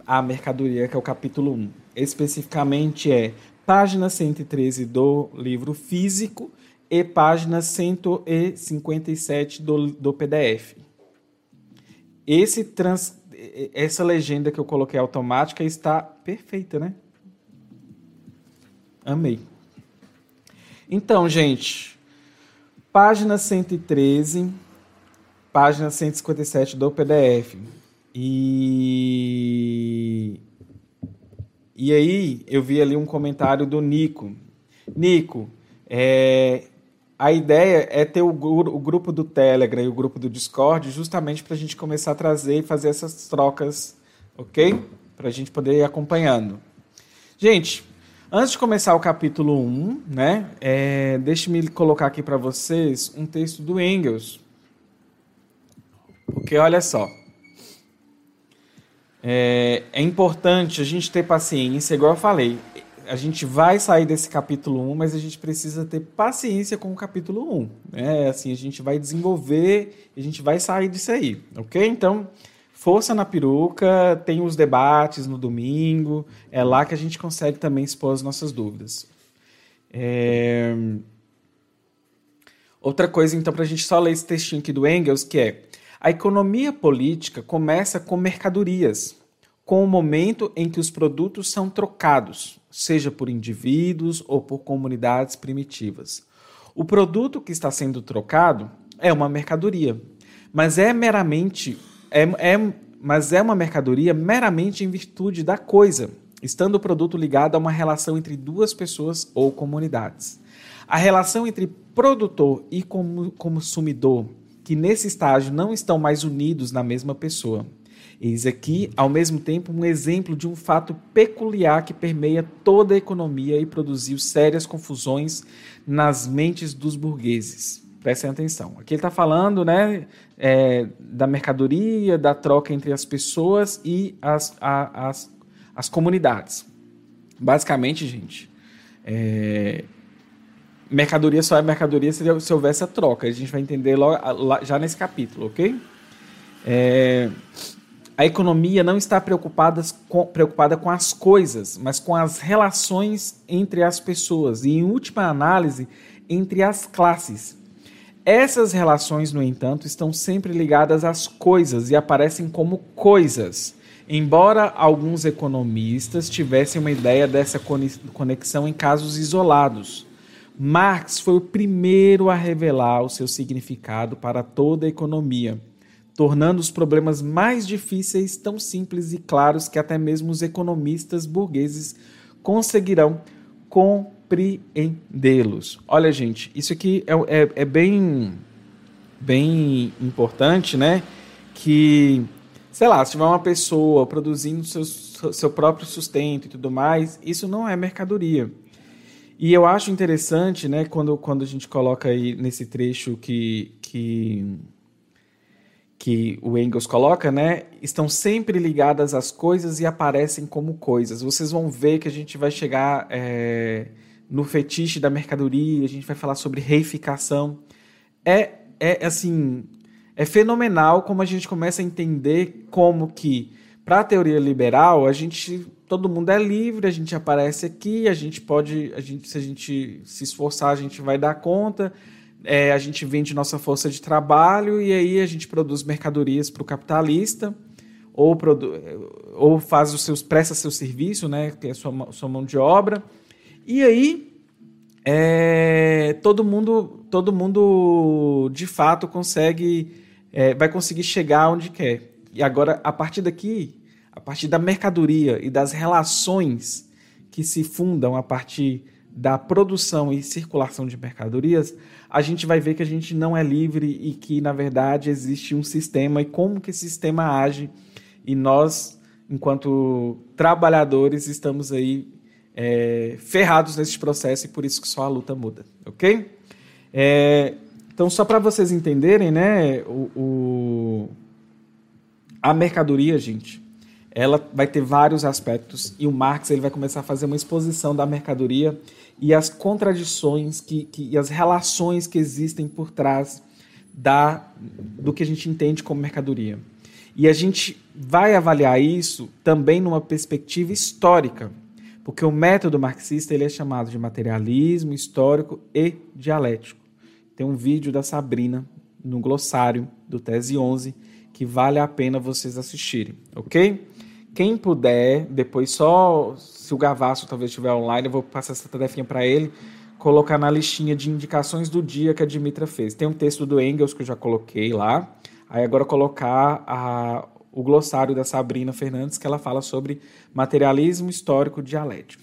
a mercadoria, que é o capítulo 1. Especificamente é página 113 do livro físico e página 157 do, do PDF. Esse trans, essa legenda que eu coloquei automática está perfeita, né? Amei. Então, gente, página 113, página 157 do PDF. E e aí eu vi ali um comentário do Nico. Nico, é, a ideia é ter o, o, grupo do Telegram e o grupo do Discord justamente para a gente começar a trazer e fazer essas trocas, ok? Para a gente poder ir acompanhando. Gente, antes de começar o capítulo 1, né, é, deixe-me colocar aqui para vocês um texto do Engels. Porque olha só. É, é, importante a gente ter paciência, igual eu falei. A gente vai sair desse capítulo 1, mas a gente precisa ter paciência com o capítulo 1. Né? Assim, a gente vai desenvolver, a gente vai sair disso aí, ok? Então, força na peruca, tem os debates no domingo, é lá que a gente consegue também expor as nossas dúvidas. É... Outra coisa, então, para a gente só ler esse textinho aqui do Engels, que é a economia política começa com mercadorias, com o momento em que os produtos são trocados, seja por indivíduos ou por comunidades primitivas. O produto que está sendo trocado é uma mercadoria, mas é meramente é, é, mas é uma mercadoria meramente em virtude da coisa, estando o produto ligado a uma relação entre duas pessoas ou comunidades. A relação entre produtor e consumidor que nesse estágio não estão mais unidos na mesma pessoa. Eis aqui, ao mesmo tempo, um exemplo de um fato peculiar que permeia toda a economia e produziu sérias confusões nas mentes dos burgueses. Prestem atenção. Aqui ele está falando né, é, da mercadoria, da troca entre as pessoas e as, a, as, as comunidades. Basicamente, gente, é, mercadoria só é mercadoria se, se houver essa troca. A gente vai entender logo, já nesse capítulo, ok? É, a economia não está preocupada com, preocupada com as coisas, mas com as relações entre as pessoas e, em última análise, entre as classes. Essas relações, no entanto, estão sempre ligadas às coisas e aparecem como coisas. Embora alguns economistas tivessem uma ideia dessa conexão em casos isolados. Marx foi o primeiro a revelar o seu significado para toda a economia, tornando os problemas mais difíceis tão simples e claros que até mesmo os economistas burgueses conseguirão compreendê-los. Olha, gente, isso aqui é, é, é bem, bem importante, né? Que, sei lá, se tiver uma pessoa produzindo seu, seu próprio sustento e tudo mais, isso não é mercadoria e eu acho interessante, né, quando, quando a gente coloca aí nesse trecho que, que, que o Engels coloca, né, estão sempre ligadas às coisas e aparecem como coisas. Vocês vão ver que a gente vai chegar é, no fetiche da mercadoria, a gente vai falar sobre reificação. É, é assim, é fenomenal como a gente começa a entender como que, para a teoria liberal, a gente todo mundo é livre, a gente aparece aqui, a gente pode, a gente, se a gente se esforçar, a gente vai dar conta, é, a gente vende nossa força de trabalho e aí a gente produz mercadorias para o capitalista ou, ou faz os seus presta seu serviço, né, que é a sua, sua mão de obra. E aí é, todo mundo todo mundo de fato consegue é, vai conseguir chegar onde quer. E agora a partir daqui a partir da mercadoria e das relações que se fundam a partir da produção e circulação de mercadorias, a gente vai ver que a gente não é livre e que, na verdade, existe um sistema e como que esse sistema age. E nós, enquanto trabalhadores, estamos aí é, ferrados nesse processo e por isso que só a luta muda, ok? É, então, só para vocês entenderem, né, o, o, a mercadoria, gente, ela vai ter vários aspectos e o Marx ele vai começar a fazer uma exposição da mercadoria e as contradições que, que, e as relações que existem por trás da, do que a gente entende como mercadoria. E a gente vai avaliar isso também numa perspectiva histórica, porque o método marxista ele é chamado de materialismo histórico e dialético. Tem um vídeo da Sabrina no glossário do Tese 11 que vale a pena vocês assistirem, ok? Quem puder, depois só se o Gavasso talvez estiver online, eu vou passar essa tarefinha para ele, colocar na listinha de indicações do dia que a Dimitra fez. Tem um texto do Engels que eu já coloquei lá. Aí agora colocar a, o glossário da Sabrina Fernandes, que ela fala sobre materialismo histórico dialético.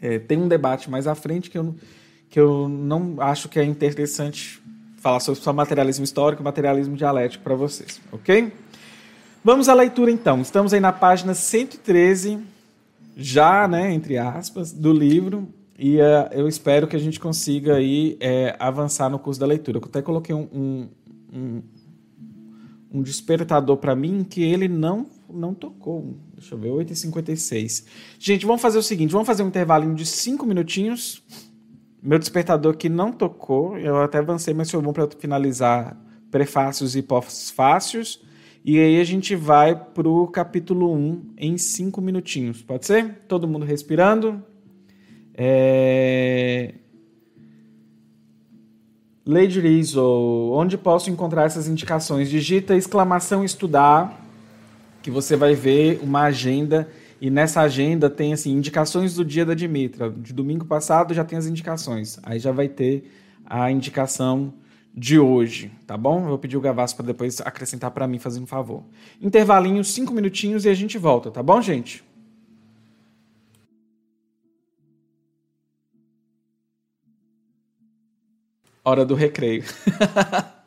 É, tem um debate mais à frente que eu, que eu não acho que é interessante falar sobre só materialismo histórico e materialismo dialético para vocês, ok? Vamos à leitura então. Estamos aí na página 113, já, né, entre aspas, do livro. E uh, eu espero que a gente consiga aí é, avançar no curso da leitura. Eu até coloquei um, um, um, um despertador para mim que ele não não tocou. Deixa eu ver, 8h56. Gente, vamos fazer o seguinte: vamos fazer um intervalinho de 5 minutinhos. Meu despertador que não tocou, eu até avancei, mas foi bom para finalizar prefácios e pós-fácios. E aí a gente vai para o capítulo 1 em cinco minutinhos. Pode ser? Todo mundo respirando. É... Lady Rizzo, onde posso encontrar essas indicações? Digita exclamação estudar, que você vai ver uma agenda e nessa agenda tem assim indicações do dia da Dimitra. De domingo passado já tem as indicações. Aí já vai ter a indicação de hoje, tá bom? Eu vou pedir o Gavasso para depois acrescentar para mim, fazendo um favor. Intervalinho, cinco minutinhos e a gente volta, tá bom, gente? Hora do recreio.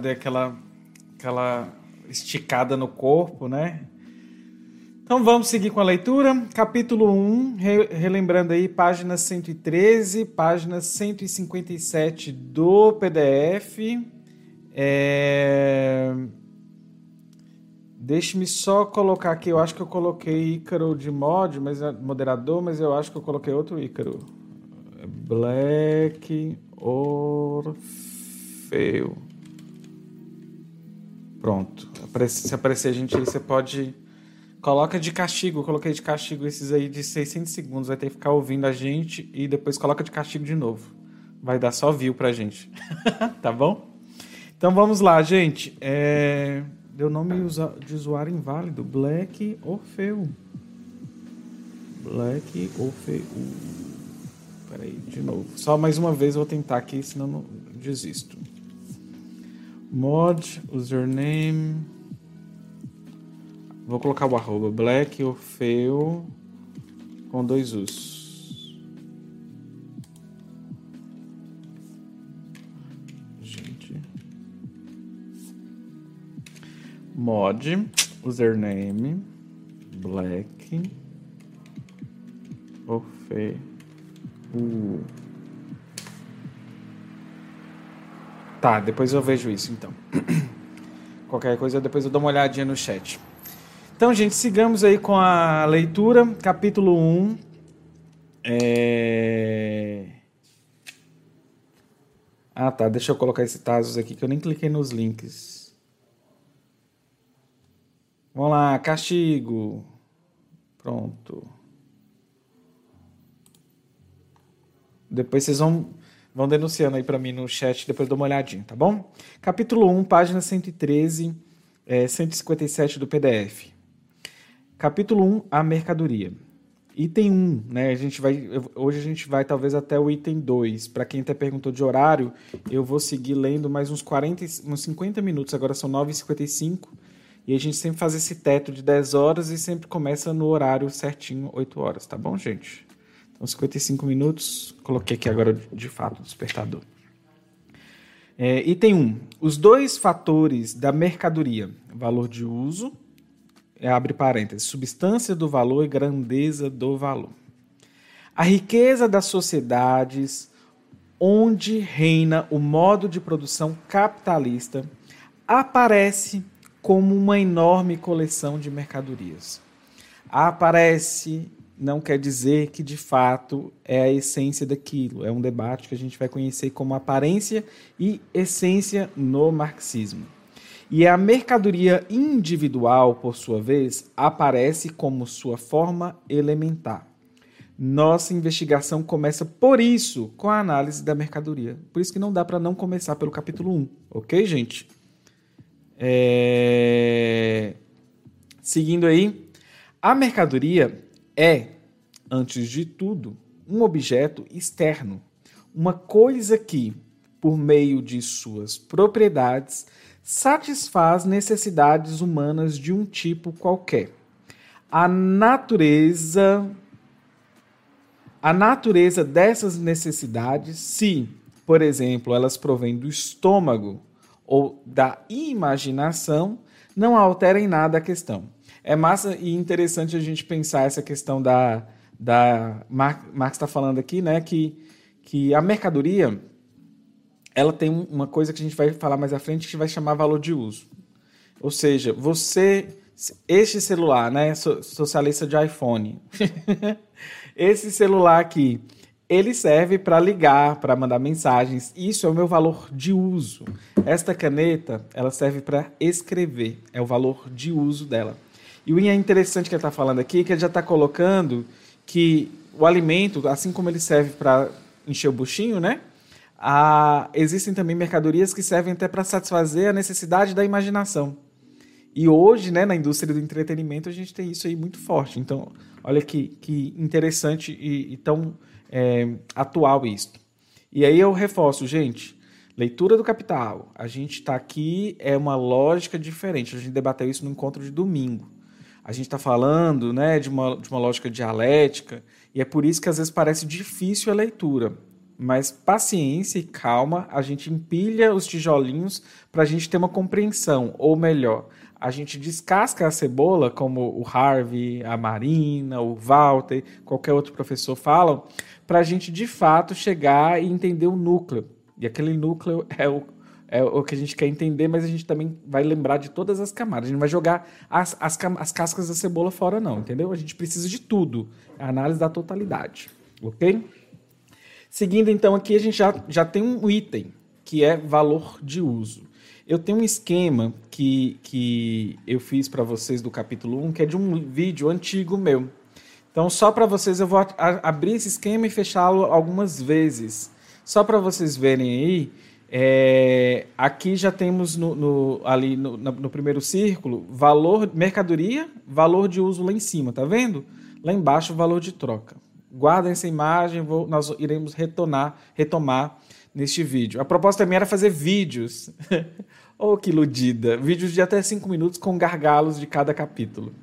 Dei aquela, aquela esticada no corpo, né? Então vamos seguir com a leitura. Capítulo 1, re, relembrando aí, página 113, página 157 do PDF. É... Deixe-me só colocar aqui, eu acho que eu coloquei Ícaro de mod, mas é moderador, mas eu acho que eu coloquei outro Ícaro. Black Orfeu. Pronto. Se aparecer a gente aí, você pode. Coloca de castigo. Coloquei de castigo esses aí de 600 segundos. Vai ter que ficar ouvindo a gente e depois coloca de castigo de novo. Vai dar só view pra gente. tá bom? Então vamos lá, gente. É... Deu nome de usuário inválido. Black Orfeu. Black Orfeu. Peraí, de novo. Só mais uma vez eu vou tentar aqui, senão não desisto. Mod, username. Vou colocar o arroba Black Orfeu com dois Us. Gente. Mod, username, Black Orfeu. Tá, depois eu vejo isso então. Qualquer coisa, depois eu dou uma olhadinha no chat. Então, gente, sigamos aí com a leitura, capítulo 1. É... Ah, tá. Deixa eu colocar esse Tazos aqui, que eu nem cliquei nos links. Vamos lá, castigo. Pronto. Depois vocês vão Vão denunciando aí para mim no chat, depois dou uma olhadinha, tá bom? Capítulo 1, página 113, é, 157 do PDF. Capítulo 1, a mercadoria. Item 1, né? A gente vai, hoje a gente vai talvez até o item 2. Para quem até perguntou de horário, eu vou seguir lendo mais uns 40, uns 50 minutos, agora são 9h55. E a gente sempre faz esse teto de 10 horas e sempre começa no horário certinho, 8 horas, tá bom, gente? Então, 55 minutos. Coloquei aqui agora de fato o despertador. É, item 1. Os dois fatores da mercadoria: valor de uso, é, abre parênteses, substância do valor e grandeza do valor. A riqueza das sociedades onde reina o modo de produção capitalista aparece como uma enorme coleção de mercadorias. Aparece não quer dizer que de fato é a essência daquilo. É um debate que a gente vai conhecer como aparência e essência no marxismo. E a mercadoria individual, por sua vez, aparece como sua forma elementar. Nossa investigação começa por isso, com a análise da mercadoria. Por isso que não dá para não começar pelo capítulo 1, ok, gente? É... Seguindo aí, a mercadoria é, antes de tudo, um objeto externo, uma coisa que, por meio de suas propriedades, satisfaz necessidades humanas de um tipo qualquer. A natureza a natureza dessas necessidades, se, por exemplo, elas provêm do estômago ou da imaginação, não altera em nada a questão. É massa e interessante a gente pensar essa questão da. da Marx está falando aqui, né? Que, que a mercadoria ela tem uma coisa que a gente vai falar mais à frente que vai chamar valor de uso. Ou seja, você. Este celular, né? Socialista de iPhone. Esse celular aqui, ele serve para ligar, para mandar mensagens. Isso é o meu valor de uso. Esta caneta, ela serve para escrever. É o valor de uso dela. E o é interessante que ele está falando aqui, que ele já está colocando que o alimento, assim como ele serve para encher o buchinho, né? a, existem também mercadorias que servem até para satisfazer a necessidade da imaginação. E hoje, né, na indústria do entretenimento, a gente tem isso aí muito forte. Então, olha que, que interessante e, e tão é, atual isso. E aí eu reforço, gente, leitura do capital. A gente está aqui, é uma lógica diferente. A gente debateu isso no encontro de domingo. A gente está falando né, de, uma, de uma lógica dialética, e é por isso que às vezes parece difícil a leitura. Mas paciência e calma, a gente empilha os tijolinhos para a gente ter uma compreensão, ou melhor, a gente descasca a cebola, como o Harvey, a Marina, o Walter, qualquer outro professor falam, para a gente de fato chegar e entender o núcleo. E aquele núcleo é o, é o que a gente quer entender, mas a gente também vai lembrar de todas as camadas. A gente não vai jogar as, as, as cascas da cebola fora, não, entendeu? A gente precisa de tudo. A análise da totalidade. Ok? Seguindo então aqui, a gente já, já tem um item, que é valor de uso. Eu tenho um esquema que, que eu fiz para vocês do capítulo 1, que é de um vídeo antigo meu. Então, só para vocês, eu vou abrir esse esquema e fechá-lo algumas vezes. Só para vocês verem aí, é, aqui já temos no, no ali no, no, primeiro círculo valor mercadoria, valor de uso lá em cima, tá vendo? Lá embaixo valor de troca. Guardem essa imagem, vou, nós iremos retornar, retomar neste vídeo. A proposta também era fazer vídeos. oh, que iludida! Vídeos de até 5 minutos com gargalos de cada capítulo.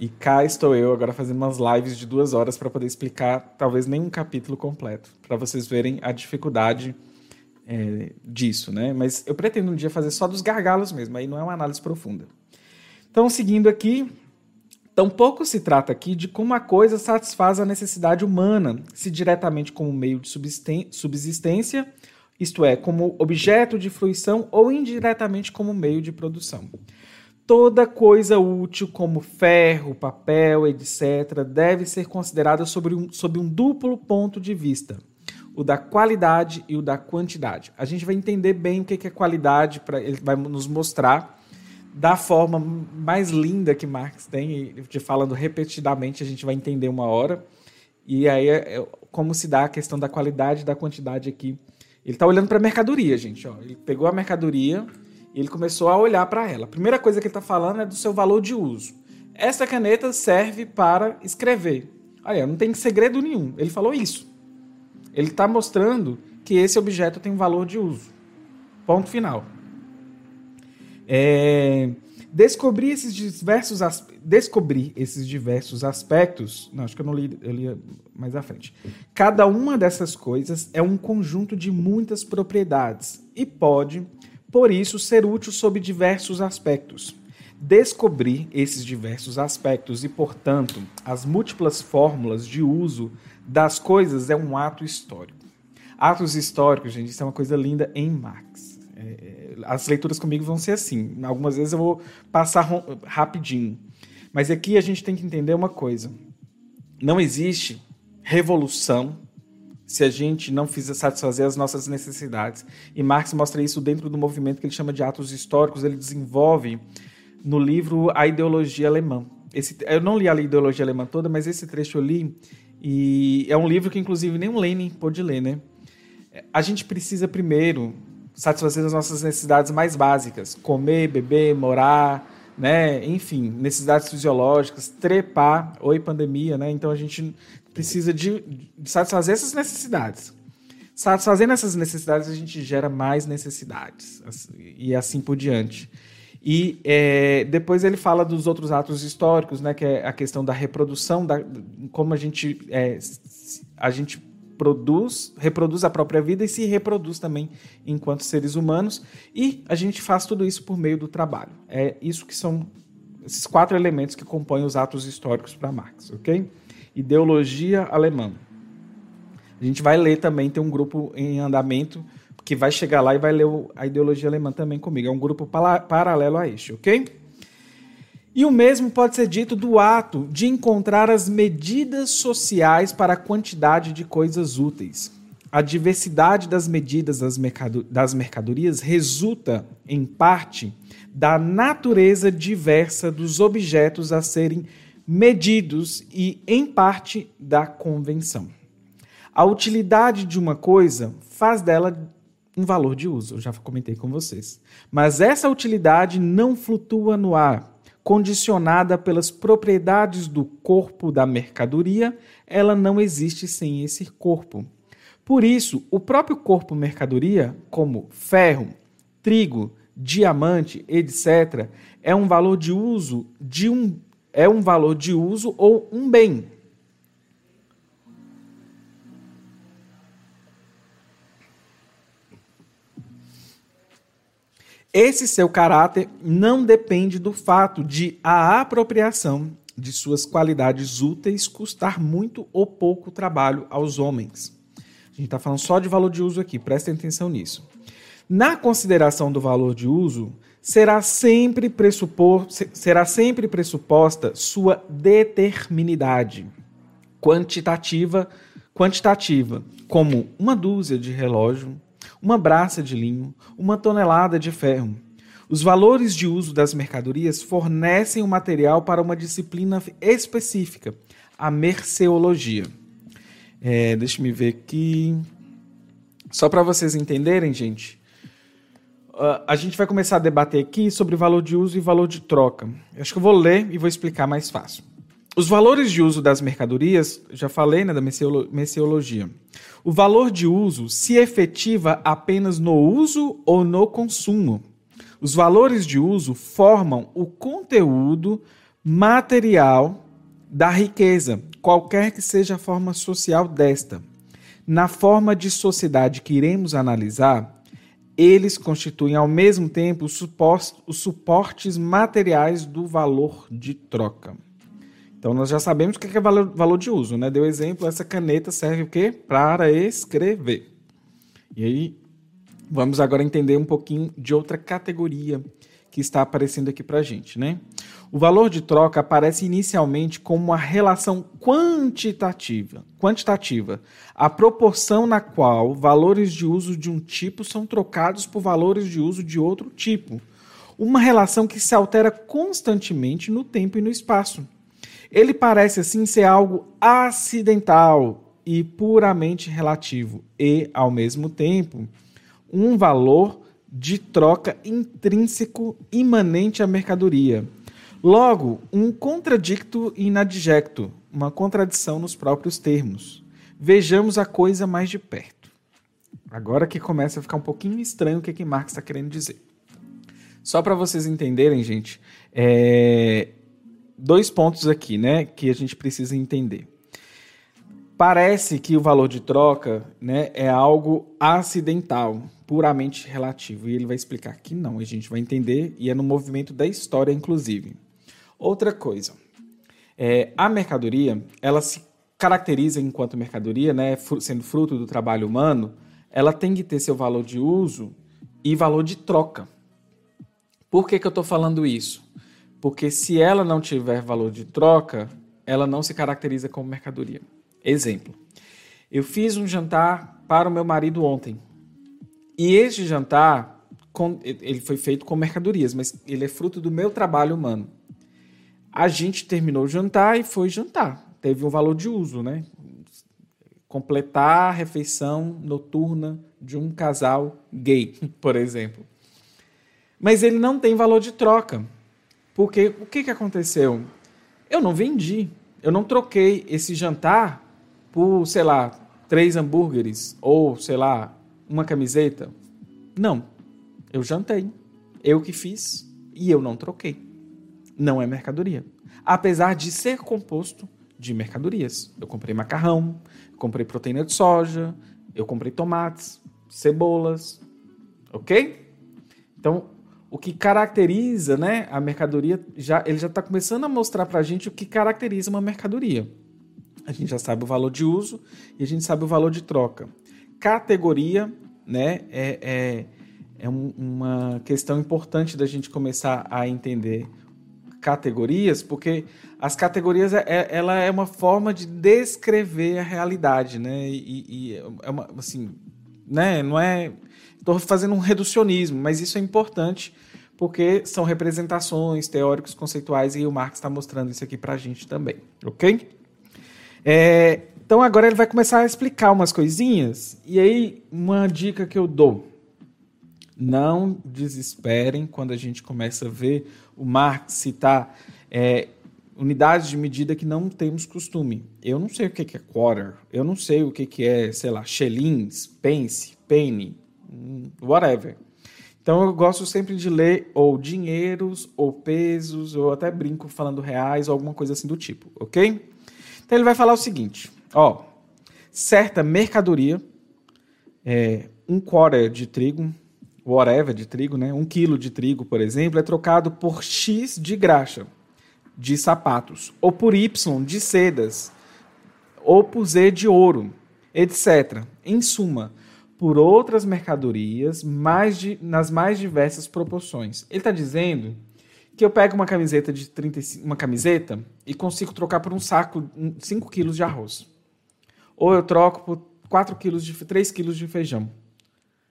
E cá estou eu agora fazendo umas lives de duas horas para poder explicar talvez nem um capítulo completo, para vocês verem a dificuldade é, disso, né? Mas eu pretendo um dia fazer só dos gargalos mesmo, aí não é uma análise profunda. Então, seguindo aqui, Tampouco se trata aqui de como a coisa satisfaz a necessidade humana, se diretamente como meio de subsistência, isto é, como objeto de fruição, ou indiretamente como meio de produção. Toda coisa útil, como ferro, papel, etc., deve ser considerada sob um, sob um duplo ponto de vista: o da qualidade e o da quantidade. A gente vai entender bem o que é qualidade, pra, ele vai nos mostrar da forma mais linda que Marx tem, de falando repetidamente, a gente vai entender uma hora. E aí é, é como se dá a questão da qualidade e da quantidade aqui. Ele está olhando para a mercadoria, gente. Ó. Ele pegou a mercadoria ele começou a olhar para ela. A primeira coisa que ele está falando é do seu valor de uso. Essa caneta serve para escrever. Olha, não tem segredo nenhum. Ele falou isso. Ele está mostrando que esse objeto tem um valor de uso. Ponto final. É, descobrir esses diversos descobrir esses diversos aspectos. Não, acho que eu não li, eu li mais à frente. Cada uma dessas coisas é um conjunto de muitas propriedades e pode, por isso, ser útil sob diversos aspectos. Descobrir esses diversos aspectos e, portanto, as múltiplas fórmulas de uso das coisas é um ato histórico. Atos históricos, gente, isso é uma coisa linda em Marx. É, as leituras comigo vão ser assim. Algumas vezes eu vou passar rapidinho. Mas aqui a gente tem que entender uma coisa. Não existe revolução se a gente não fizer satisfazer as nossas necessidades. E Marx mostra isso dentro do movimento que ele chama de atos históricos. Ele desenvolve no livro A Ideologia Alemã. Esse, eu não li a ideologia alemã toda, mas esse trecho eu li. E é um livro que, inclusive, nem o Lenin pôde ler, né? A gente precisa primeiro satisfazer as nossas necessidades mais básicas: comer, beber, morar, né? Enfim, necessidades fisiológicas, trepar. Oi, pandemia, né? Então a gente precisa de, de satisfazer essas necessidades. Satisfazendo essas necessidades, a gente gera mais necessidades e assim por diante. E é, depois ele fala dos outros atos históricos, né, que é a questão da reprodução, da, como a gente, é, a gente produz, reproduz a própria vida e se reproduz também enquanto seres humanos. E a gente faz tudo isso por meio do trabalho. É isso que são esses quatro elementos que compõem os atos históricos para Marx, ok? Ideologia alemã. A gente vai ler também, tem um grupo em andamento que vai chegar lá e vai ler a ideologia alemã também comigo. É um grupo paralelo a este, ok? E o mesmo pode ser dito do ato de encontrar as medidas sociais para a quantidade de coisas úteis. A diversidade das medidas das mercadorias resulta, em parte, da natureza diversa dos objetos a serem medidos e, em parte, da convenção. A utilidade de uma coisa faz dela um valor de uso, eu já comentei com vocês. Mas essa utilidade não flutua no ar. Condicionada pelas propriedades do corpo da mercadoria, ela não existe sem esse corpo. Por isso, o próprio corpo mercadoria, como ferro, trigo, diamante, etc., é um valor de uso de um é um valor de uso ou um bem. Esse seu caráter não depende do fato de a apropriação de suas qualidades úteis custar muito ou pouco trabalho aos homens. A gente está falando só de valor de uso aqui, prestem atenção nisso. Na consideração do valor de uso, será sempre, pressupor, será sempre pressuposta sua determinidade quantitativa, quantitativa, como uma dúzia de relógio, uma braça de linho, uma tonelada de ferro. Os valores de uso das mercadorias fornecem o material para uma disciplina específica, a merceologia. É, deixa me ver aqui. Só para vocês entenderem, gente, uh, a gente vai começar a debater aqui sobre valor de uso e valor de troca. Eu acho que eu vou ler e vou explicar mais fácil. Os valores de uso das mercadorias, já falei né, da merceologia. O valor de uso se efetiva apenas no uso ou no consumo. Os valores de uso formam o conteúdo material da riqueza, qualquer que seja a forma social desta. Na forma de sociedade que iremos analisar, eles constituem ao mesmo tempo os, suportes materiais do valor de troca. Então nós já sabemos o que é valor, valor de uso, né? Deu exemplo, essa caneta serve o quê? Para escrever. E aí vamos agora entender um pouquinho de outra categoria que está aparecendo aqui para gente, né? O valor de troca aparece inicialmente como uma relação quantitativa, quantitativa, a proporção na qual valores de uso de um tipo são trocados por valores de uso de outro tipo. Uma relação que se altera constantemente no tempo e no espaço. Ele parece assim ser algo acidental e puramente relativo e, ao mesmo tempo, um valor de troca intrínseco imanente à mercadoria Logo, um contradicto inadjecto, uma contradição nos próprios termos. Vejamos a coisa mais de perto. Agora que começa a ficar um pouquinho estranho o que, que Marx está querendo dizer. Só para vocês entenderem, gente, é... dois pontos aqui, né, que a gente precisa entender. Parece que o valor de troca, né, é algo acidental, puramente relativo, e ele vai explicar que não. A gente vai entender e é no movimento da história, inclusive. Outra coisa, é, a mercadoria, ela se caracteriza enquanto mercadoria, né, sendo fruto do trabalho humano, ela tem que ter seu valor de uso e valor de troca. Por que, que eu estou falando isso? Porque se ela não tiver valor de troca, ela não se caracteriza como mercadoria. Exemplo: eu fiz um jantar para o meu marido ontem. E este jantar, ele foi feito com mercadorias, mas ele é fruto do meu trabalho humano. A gente terminou o jantar e foi jantar. Teve um valor de uso, né? Completar a refeição noturna de um casal gay, por exemplo. Mas ele não tem valor de troca. Porque o que, que aconteceu? Eu não vendi. Eu não troquei esse jantar por, sei lá, três hambúrgueres ou, sei lá, uma camiseta. Não. Eu jantei. Eu que fiz e eu não troquei não é mercadoria. Apesar de ser composto de mercadorias. Eu comprei macarrão, comprei proteína de soja, eu comprei tomates, cebolas, ok? Então, o que caracteriza né, a mercadoria, já, ele já está começando a mostrar para a gente o que caracteriza uma mercadoria. A gente já sabe o valor de uso e a gente sabe o valor de troca. Categoria né, é, é, é um, uma questão importante da gente começar a entender categorias, porque as categorias é, é, ela é uma forma de descrever a realidade, né? E, e é uma, assim, né? Não é, estou fazendo um reducionismo, mas isso é importante porque são representações teóricos conceituais e o Marx está mostrando isso aqui para a gente também, ok? É, Então agora ele vai começar a explicar umas coisinhas. E aí, uma dica que eu dou. Não desesperem quando a gente começa a ver o Marx citar é, unidades de medida que não temos costume. Eu não sei o que é quarter, eu não sei o que é, sei lá, shillings, pence, penny, hum, whatever. Então eu gosto sempre de ler ou dinheiros, ou pesos, ou até brinco falando reais, ou alguma coisa assim do tipo, ok? Então ele vai falar o seguinte, ó, certa mercadoria, é, um quarter de trigo, whatever de trigo, né? Um quilo de trigo, por exemplo, é trocado por X de graxa de sapatos, ou por Y de sedas, ou por Z de ouro, etc. Em suma, por outras mercadorias mais de, nas mais diversas proporções. Ele está dizendo que eu pego uma camiseta de 35, uma camiseta e consigo trocar por um saco 5 quilos de arroz. Ou eu troco por 4 quilos de 3 quilos de feijão.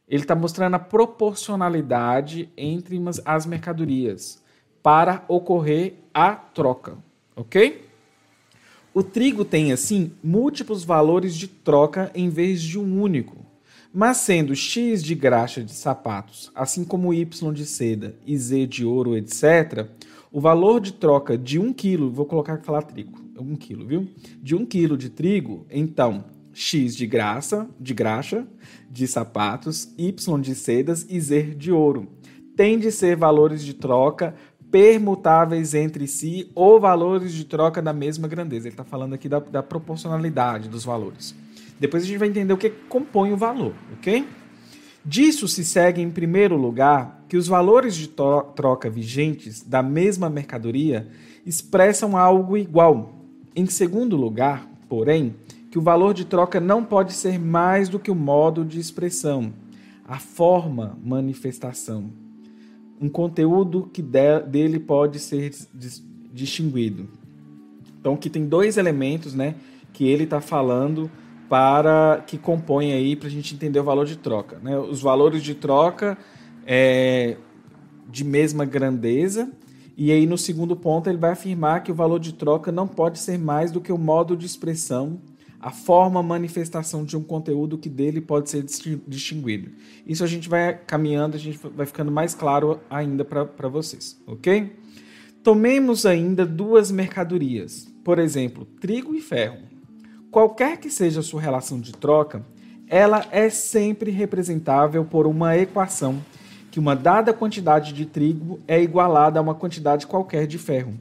Ele está mostrando a proporcionalidade entre as mercadorias para ocorrer a troca, ok? O trigo tem, assim, múltiplos valores de troca em vez de um único. Mas sendo X de graxa de sapatos, assim como Y de seda e Z de ouro, etc., o valor de troca de 1 quilo, vou colocar falar trigo, 1 quilo, viu? De 1 quilo de trigo, então, X de graça, de graxa, de sapatos, Y de sedas e Z de ouro. Tem de ser valores de troca permutáveis entre si ou valores de troca da mesma grandeza. Ele está falando aqui da, da, proporcionalidade dos valores. Depois a gente vai entender o que compõe o valor, ok? Disso se segue, em primeiro lugar, que os valores de troca vigentes da mesma mercadoria expressam algo igual. Em segundo lugar, porém, que o valor de troca não pode ser mais do que o modo de expressão, a forma manifestação um conteúdo que de, dele pode ser dis, distinguido. Então, que tem dois elementos, né, que ele está falando para que compõem aí para a gente entender o valor de troca, né? Os valores de troca é, de mesma grandeza e aí no segundo ponto ele vai afirmar que o valor de troca não pode ser mais do que o modo de expressão a forma, manifestação de um conteúdo que dele pode ser distinguido. Isso a gente vai caminhando, a gente vai ficando mais claro ainda para vocês, ok? Tomemos ainda duas mercadorias, por exemplo, trigo e ferro. Qualquer que seja a sua relação de troca, ela é sempre representável por uma equação que uma dada quantidade de trigo é igualada a uma quantidade qualquer de ferro.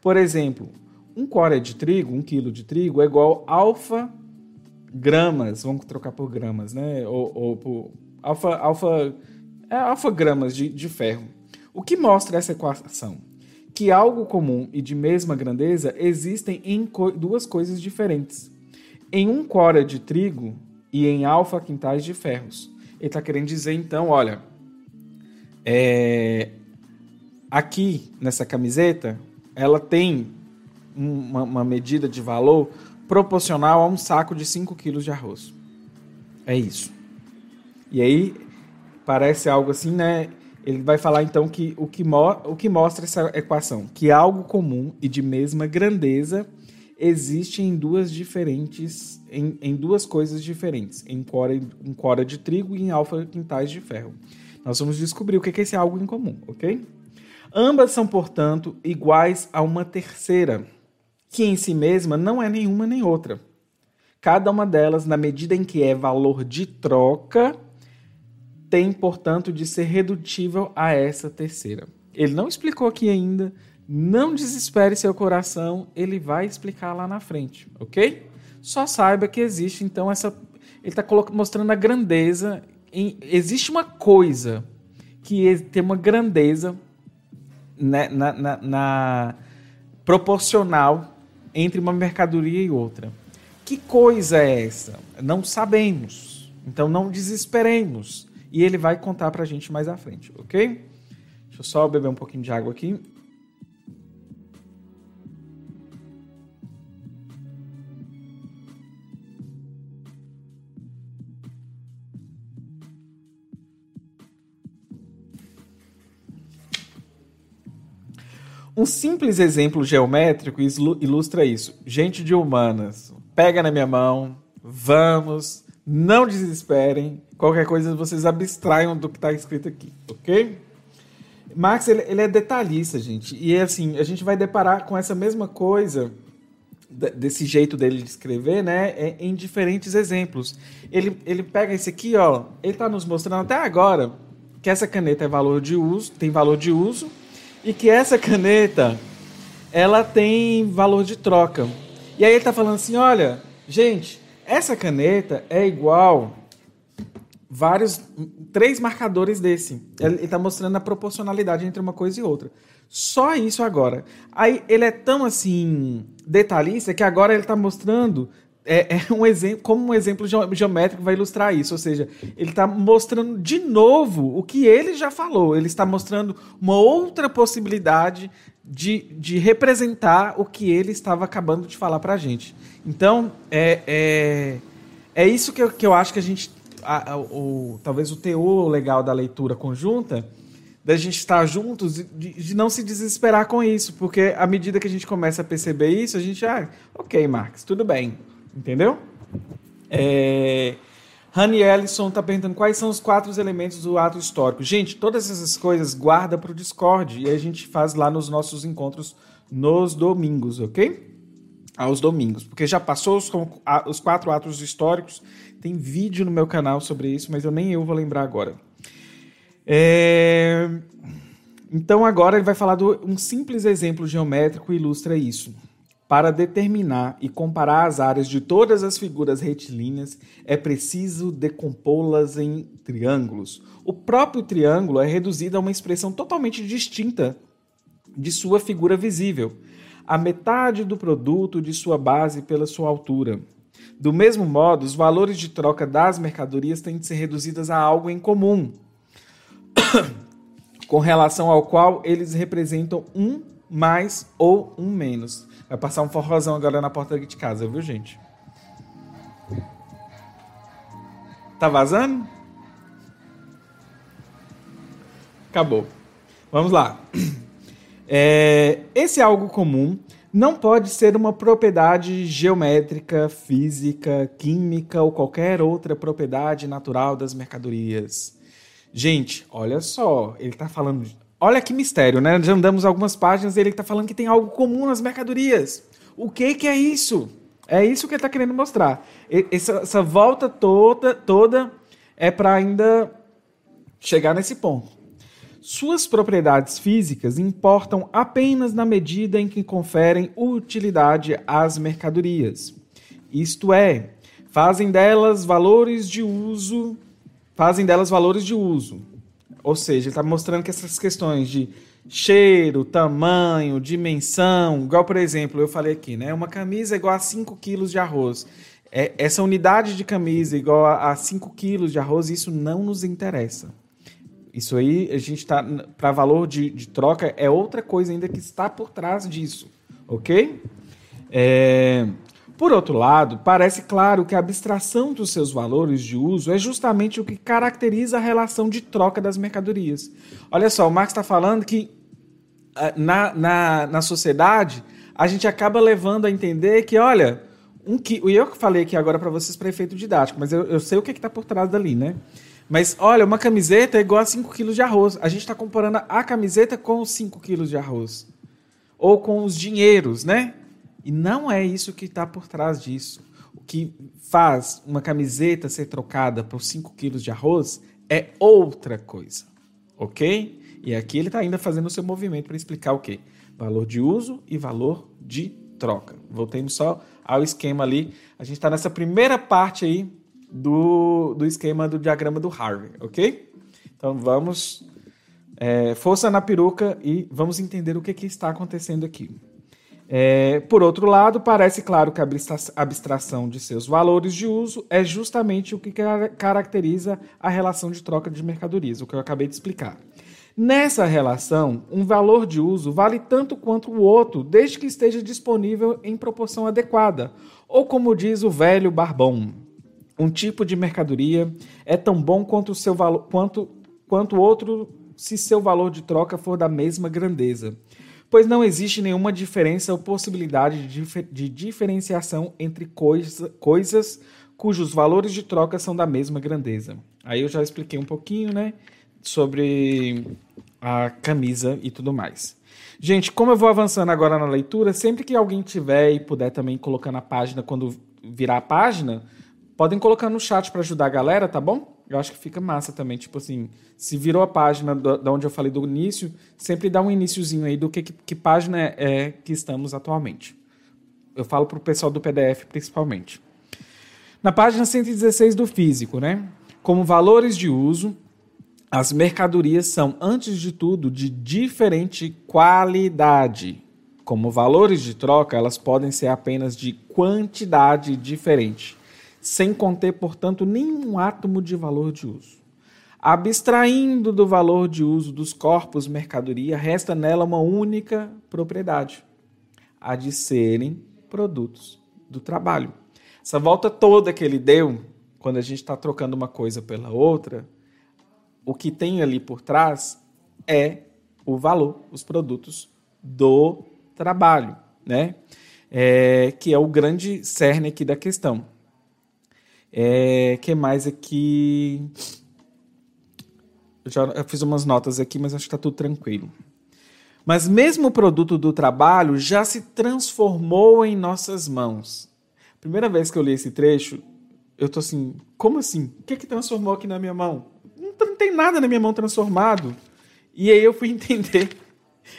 Por exemplo, um core de trigo, um quilo de trigo, é igual alfa gramas, vamos trocar por gramas, né? Ou, ou por alfa, alfa, é alfa gramas de, de ferro. O que mostra essa equação? Que algo comum e de mesma grandeza existem em co duas coisas diferentes. Em um core de trigo e em alfa quintais de ferros. Ele está querendo dizer, então, olha, é, aqui nessa camiseta, ela tem uma, uma medida de valor proporcional a um saco de 5 quilos de arroz. É isso. E aí, parece algo assim, né? Ele vai falar então que o que, o que mostra essa equação? Que algo comum e de mesma grandeza existe em duas diferentes, em, em duas coisas diferentes, em cora, em cora de trigo e em alfa quintais de ferro. Nós vamos descobrir o que é esse algo em comum, ok? Ambas são, portanto, iguais a uma terceira que em si mesma não é nenhuma nem outra. Cada uma delas, na medida em que é valor de troca, tem, portanto, de ser redutível a essa terceira. Ele não explicou aqui ainda, não desespere seu coração, ele vai explicar lá na frente, ok? Só saiba que existe, então, essa. Ele está mostrando a grandeza. Em... existe uma coisa que tem uma grandeza né, na, na, na proporcional entre uma mercadoria e outra. Que coisa é essa? Não sabemos. Então não desesperemos. E ele vai contar para a gente mais à frente, ok? Deixa eu só beber um pouquinho de água aqui. Um simples exemplo geométrico ilustra isso. Gente de humanas, pega na minha mão, vamos, não desesperem. Qualquer coisa vocês abstraiam do que está escrito aqui, ok? Marx ele, ele, é detalhista, gente. E é assim, a gente vai deparar com essa mesma coisa desse jeito dele de escrever, né, é, em diferentes exemplos. Ele, ele pega esse aqui, ó, ele está nos mostrando até agora que essa caneta é valor de uso, tem valor de uso, e que essa caneta ela tem valor de troca. E aí ele está falando assim, olha, gente, essa caneta é igual vários três marcadores desse. Ele está mostrando a proporcionalidade entre uma coisa e outra. Só isso agora. Aí ele é tão assim detalhista que agora ele está mostrando é, é, um exemplo, como um exemplo geométrico vai ilustrar isso. Ou seja, ele está mostrando de novo o que ele já falou. Ele está mostrando uma outra possibilidade de, de representar o que ele estava acabando de falar para a gente. Então, é, é, é isso que eu, que eu acho que a gente. A, a, o, talvez o teor legal da leitura conjunta, da gente estar juntos, de, de, não se desesperar com isso, porque à medida que a gente começa a perceber isso, a gente, ah, ok, Marx, tudo bem, entendeu? É, Honey Ellison está perguntando quais são os quatro elementos do ato histórico. Gente, todas essas coisas guarda para o Discord e a gente faz lá nos nossos encontros nos domingos, ok? Aos domingos, porque já passou os, os quatro atos históricos. Tem vídeo no meu canal sobre isso, mas eu nem eu vou lembrar agora. É... Então agora ele vai falar de um simples exemplo geométrico ilustra isso. Para determinar e comparar as áreas de todas as figuras retilíneas, é preciso decompô-las em triângulos. O próprio triângulo é reduzido a uma expressão totalmente distinta de sua figura visível, a metade do produto de sua base pela sua altura. Do mesmo modo, os valores de troca das mercadorias têm de ser reduzidos a algo em comum, com relação ao qual eles representam um mais ou um menos. Vai passar um forrozão agora na porta de casa, viu, gente? Tá vazando? Acabou. Vamos lá. É, esse algo comum não pode ser uma propriedade geométrica, física, química ou qualquer outra propriedade natural das mercadorias. Gente, olha só, ele está falando Olha que mistério, né? Já andamos algumas páginas e ele está falando que tem algo comum nas mercadorias. O que, que é isso? É isso que ele está querendo mostrar. Essa, essa, volta toda, toda é para ainda chegar nesse ponto. Suas propriedades físicas importam apenas na medida em que conferem utilidade às mercadorias. Isto é, fazem delas valores de uso, fazem delas valores de uso. Ou seja, ele está mostrando que essas questões de cheiro, tamanho, dimensão, igual por exemplo, eu falei aqui, né? Uma camisa é igual a 5 quilos de arroz. É, essa unidade de camisa igual a 5 quilos de arroz, isso não nos interessa. Isso aí, a gente está. Para valor de, de, troca, é outra coisa ainda que está por trás disso. Ok? É, por outro lado, parece claro que a abstração dos seus valores de uso é justamente o que caracteriza a relação de troca das mercadorias. Olha só, o Marx está falando que ah, na, na, na sociedade a gente acaba levando a entender que, olha, um que eu que falei aqui agora para vocês para efeito didático, mas eu, eu sei o que está por trás dali, né? Mas olha, uma camiseta é igual a 5 quilos de arroz. A gente está comparando a camiseta com os 5 quilos de arroz. Ou com os dinheiros, né? E não é isso que está por trás disso. O que faz uma camiseta ser trocada por 5 quilos de arroz é outra coisa. Ok? E aqui ele está ainda fazendo o seu movimento para explicar o quê? Valor de uso e valor de troca. Voltemos só ao esquema ali. A gente está nessa primeira parte aí do, do esquema do diagrama do Harvey, ok? Então vamos. É, força na peruca e vamos entender o que, que está acontecendo aqui. É, por outro lado, parece claro que a abstração de seus valores de uso é justamente o que caracteriza a relação de troca de mercadorias, o que eu acabei de explicar. Nessa relação, um valor de uso vale tanto quanto o outro, desde que esteja disponível em proporção adequada, ou como diz o velho Barbão, um tipo de mercadoria é tão bom quanto o seu valor, quanto quanto outro se seu valor de troca for da mesma grandeza. Pois não existe nenhuma diferença ou possibilidade de, de diferenciação entre coisa, coisas cujos valores de troca são da mesma grandeza. Aí eu já expliquei um pouquinho, né, sobre a camisa e tudo mais. Gente, como eu vou avançando agora na leitura, sempre que alguém tiver e puder também colocar na página quando virar a página, podem colocar no chat para ajudar a galera, tá bom? Eu acho que fica massa também, tipo assim, se virou a página da onde eu falei do início, sempre dá um iníciozinho aí do que, que, que página é, que estamos atualmente. Eu falo para o pessoal do PDF principalmente. Na página 116 do físico, né? Como valores de uso, as mercadorias são, antes de tudo, de diferente qualidade. Como valores de troca, elas podem ser apenas de quantidade diferente sem conter, portanto, nenhum átomo de valor de uso. Abstraindo do valor de uso dos corpos mercadoria, resta nela uma única propriedade: a de serem produtos do trabalho. Essa volta toda que ele deu, quando a gente está trocando uma coisa pela outra, o que tem ali por trás é o valor, os produtos do trabalho, né? É, que é o grande cerne aqui da questão. É, que mais aqui? Eu já eu fiz umas notas aqui, mas acho que está tudo tranquilo. Mas mesmo o produto do trabalho já se transformou em nossas mãos. Primeira vez que eu li esse trecho, eu tô assim, como assim? O que que transformou aqui na minha mão? Não, não tem nada na minha mão transformado. E aí eu fui entender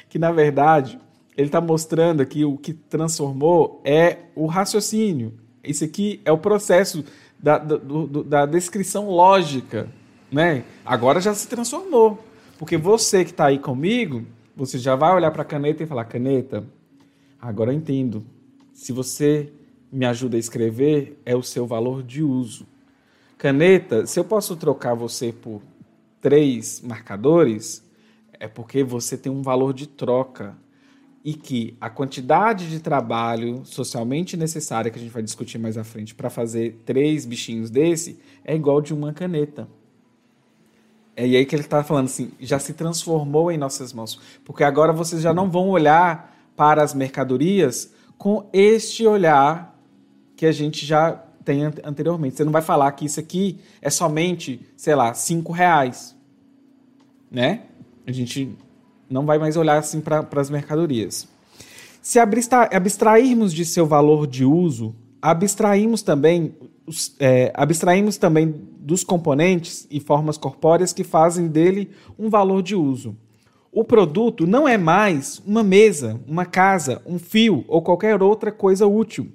que na verdade ele está mostrando aqui o que transformou é o raciocínio. Isso aqui é o processo da, do, da descrição lógica, né? Agora já se transformou. Porque você que está aí comigo, você já vai olhar para a caneta e falar: caneta, agora eu entendo. Se você me ajuda a escrever, é o seu valor de uso. Caneta, se eu posso trocar você por três marcadores, é porque você tem um valor de troca e que a quantidade de trabalho socialmente necessária que a gente vai discutir mais à frente para fazer três bichinhos desse é igual de uma caneta. É aí que ele está falando assim, já se transformou em nossas mãos, porque agora vocês já não vão olhar para as mercadorias com este olhar que a gente já tem anteriormente. Você não vai falar que isso aqui é somente, sei lá, cinco reais, né? A gente não vai mais olhar assim para as mercadorias. Se abstrairmos de seu valor de uso, abstraímos também, é, abstraímos também dos componentes e formas corpóreas que fazem dele um valor de uso. O produto não é mais uma mesa, uma casa, um fio ou qualquer outra coisa útil.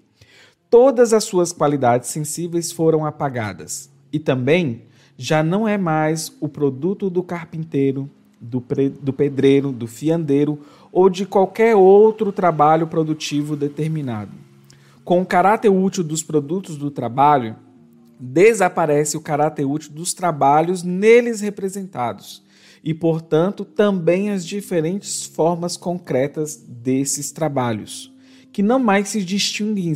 Todas as suas qualidades sensíveis foram apagadas. E também já não é mais o produto do carpinteiro, do, do pedreiro, do fiandeiro ou de qualquer outro trabalho produtivo determinado. Com o caráter útil dos produtos do trabalho, desaparece o caráter útil dos trabalhos neles representados e, portanto, também as diferentes formas concretas desses trabalhos, que não mais se distinguem,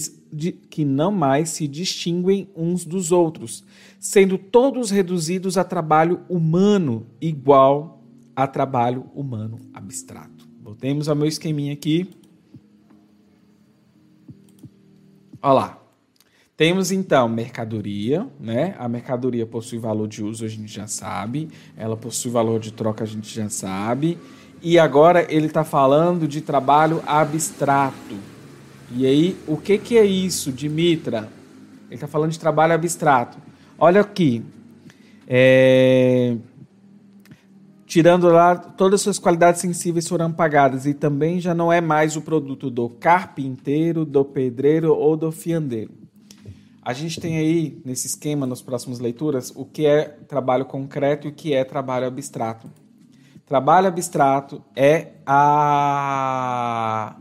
que não mais se distinguem uns dos outros, sendo todos reduzidos a trabalho humano igual a trabalho humano abstrato. Voltemos ao meu esqueminha aqui. Olha lá. Temos então mercadoria, né? A mercadoria possui valor de uso, a gente já sabe. Ela possui valor de troca, a gente já sabe. E agora ele está falando de trabalho abstrato. E aí, o que, que é isso, Dimitra? Ele está falando de trabalho abstrato. Olha aqui. É tirando lá todas as suas qualidades sensíveis foram apagadas e também já não é mais o produto do carpinteiro, do pedreiro ou do fiandeiro. A gente tem aí nesse esquema, nas próximas leituras, o que é trabalho concreto e o que é trabalho abstrato. Trabalho abstrato é a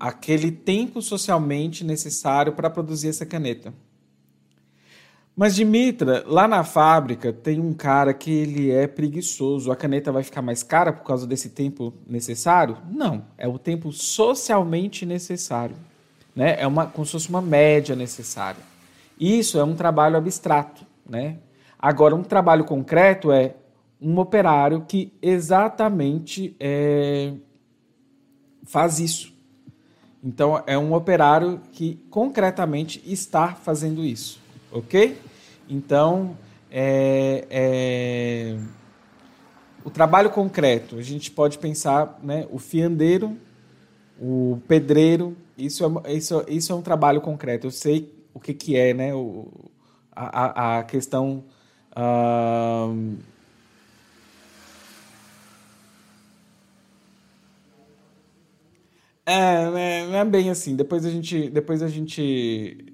aquele tempo socialmente necessário para produzir essa caneta. Mas, Dimitra, lá na fábrica tem um cara que ele é preguiçoso. A caneta vai ficar mais cara por causa desse tempo necessário? Não, é o tempo socialmente necessário. Né? É uma, como se fosse uma média necessária. Isso é um trabalho abstrato. Né? Agora, um trabalho concreto é um operário que exatamente é, faz isso. Então, é um operário que concretamente está fazendo isso, ok? Então, é, é, o trabalho concreto, a gente pode pensar, né, o fiandeiro, o pedreiro, isso é, isso, isso é um trabalho concreto. Eu sei o que, que é, né, o, a, a questão... Uh, É, não é bem assim. Depois a gente, depois a gente,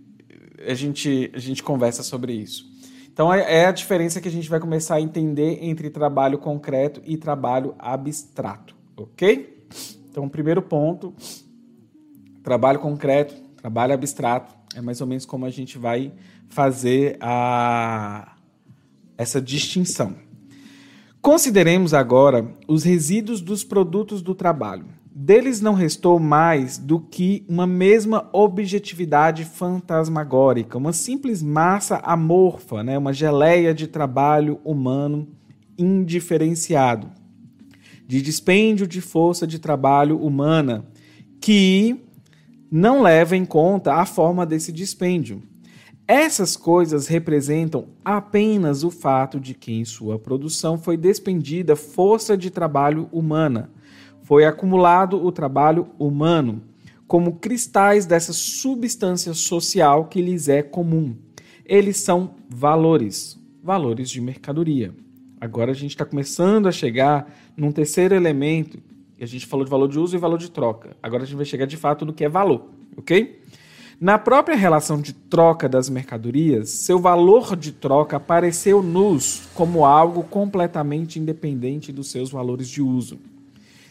a gente, a gente conversa sobre isso. Então é, é a diferença que a gente vai começar a entender entre trabalho concreto e trabalho abstrato, ok? Então, primeiro ponto, trabalho concreto, trabalho abstrato, é mais ou menos como a gente vai fazer a essa distinção. Consideremos agora os resíduos dos produtos do trabalho. Deles não restou mais do que uma mesma objetividade fantasmagórica, uma simples massa amorfa, né? uma geleia de trabalho humano indiferenciado, de dispêndio de força de trabalho humana, que não leva em conta a forma desse dispêndio. Essas coisas representam apenas o fato de que em sua produção foi despendida força de trabalho humana foi acumulado o trabalho humano, como cristais dessa substância social que lhes é comum. Eles são valores, valores de mercadoria. Agora a gente está começando a chegar num terceiro elemento. A gente falou de valor de uso e valor de troca. Agora a gente vai chegar de fato no que é valor, ok? Na própria relação de troca das mercadorias, seu valor de troca apareceu-nos como algo completamente independente dos seus valores de uso.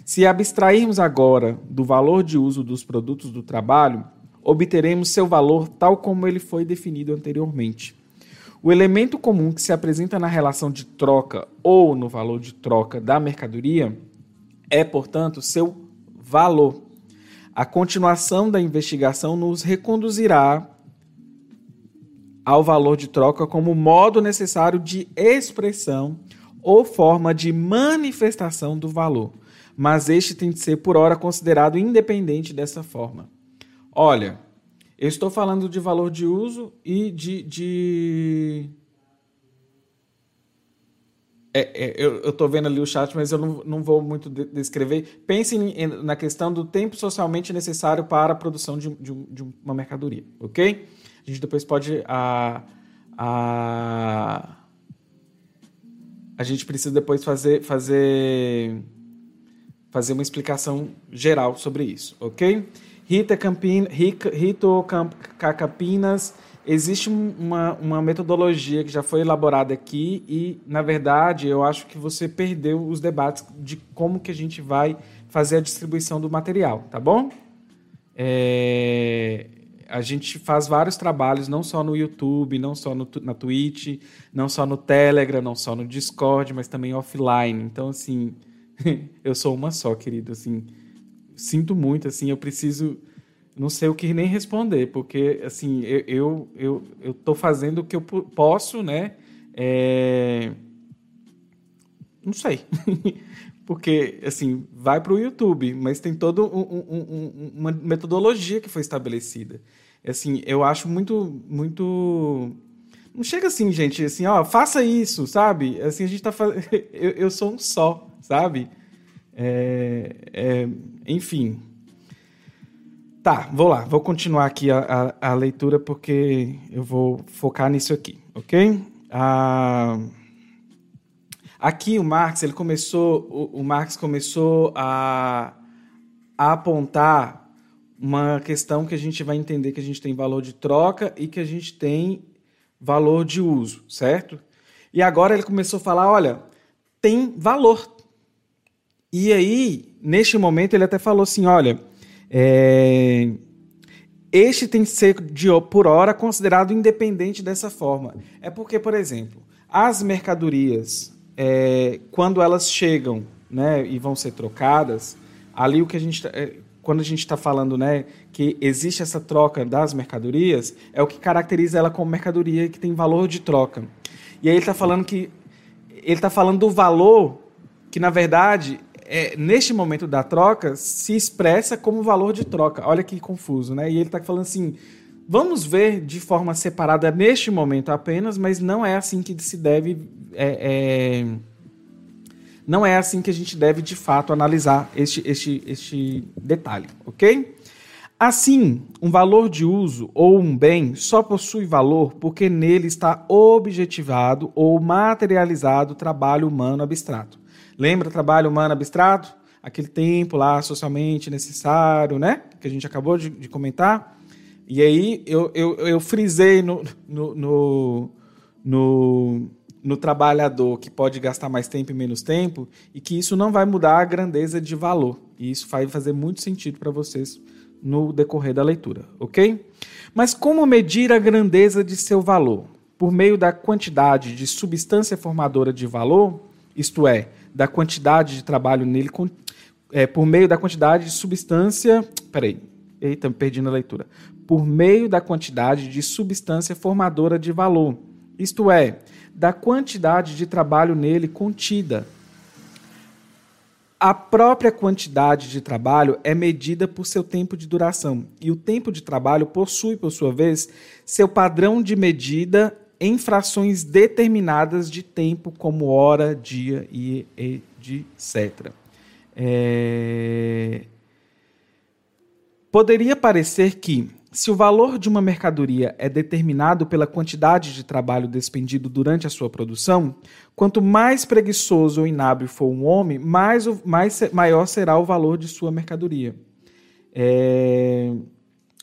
Se abstrairmos agora do valor de uso dos produtos do trabalho, obteremos seu valor tal como ele foi definido anteriormente. O elemento comum que se apresenta na relação de troca ou no valor de troca da mercadoria é, portanto, seu valor. A continuação da investigação nos reconduzirá ao valor de troca como modo necessário de expressão ou forma de manifestação do valor mas este tem de ser por hora considerado independente dessa forma. Olha, eu estou falando de valor de uso e de. de... É, é, eu estou vendo ali o chat, mas eu não, não vou muito descrever. Pense na questão do tempo socialmente necessário para a produção de, de, de uma mercadoria, ok? A gente depois pode. A, a, a gente precisa depois fazer, fazer fazer uma explicação geral sobre isso, ok? Rita Campina, Rito Campinas, existe uma, uma metodologia que já foi elaborada aqui e, na verdade, eu acho que você perdeu os debates de como que a gente vai fazer a distribuição do material, tá bom? É, a gente faz vários trabalhos, não só no YouTube, não só no, na Twitch, não só no Telegram, não só no Discord, mas também offline. Então, assim, eu sou uma só, querido, assim. Sinto muito, assim, eu preciso não sei o que nem responder, porque assim, eu eu, eu, eu tô fazendo o que eu posso, né? É... Não sei. porque, assim, vai para o YouTube, mas tem toda um, um, um, uma metodologia que foi estabelecida. Assim, eu acho muito, muito... Não chega assim, gente, assim, ó, faça isso, sabe? Assim, a gente tá fazendo... eu, eu sou um só sabe? É, é, enfim. Tá, vou lá, vou continuar aqui a, a, a, leitura porque eu vou focar nisso aqui, ok? Ah, aqui o Marx, ele começou, o, o Marx começou a, a apontar uma questão que a gente vai entender que a gente tem valor de troca e que a gente tem valor de uso, certo? E agora ele começou a falar, olha, tem valor e aí, neste momento, ele até falou assim: olha, é, este tem que ser de, por hora considerado independente dessa forma. É porque, por exemplo, as mercadorias, é, quando elas chegam né, e vão ser trocadas, ali o que a gente. Tá, é, quando a gente está falando né, que existe essa troca das mercadorias, é o que caracteriza ela como mercadoria que tem valor de troca. E aí ele está falando que ele está falando do valor que, na verdade, é, neste momento da troca, se expressa como valor de troca. Olha que confuso, né? E ele está falando assim: vamos ver de forma separada neste momento apenas, mas não é assim que se deve. É, é, não é assim que a gente deve de fato analisar este, este, este detalhe, ok? Assim, um valor de uso ou um bem só possui valor porque nele está objetivado ou materializado o trabalho humano abstrato. Lembra trabalho humano abstrato? Aquele tempo lá socialmente necessário, né? Que a gente acabou de, de comentar. E aí eu, eu, eu frisei no, no, no, no, no trabalhador que pode gastar mais tempo e menos tempo e que isso não vai mudar a grandeza de valor. E isso vai fazer muito sentido para vocês no decorrer da leitura, ok? Mas como medir a grandeza de seu valor? Por meio da quantidade de substância formadora de valor, isto é, da quantidade de trabalho nele, é, por meio da quantidade de substância. Peraí, eita, me perdi na leitura. Por meio da quantidade de substância formadora de valor, isto é, da quantidade de trabalho nele contida, a própria quantidade de trabalho é medida por seu tempo de duração, e o tempo de trabalho possui, por sua vez, seu padrão de medida em frações determinadas de tempo, como hora, dia e etc. É... Poderia parecer que, se o valor de uma mercadoria é determinado pela quantidade de trabalho despendido durante a sua produção, quanto mais preguiçoso ou inábil for um homem, mais, mais maior será o valor de sua mercadoria. É...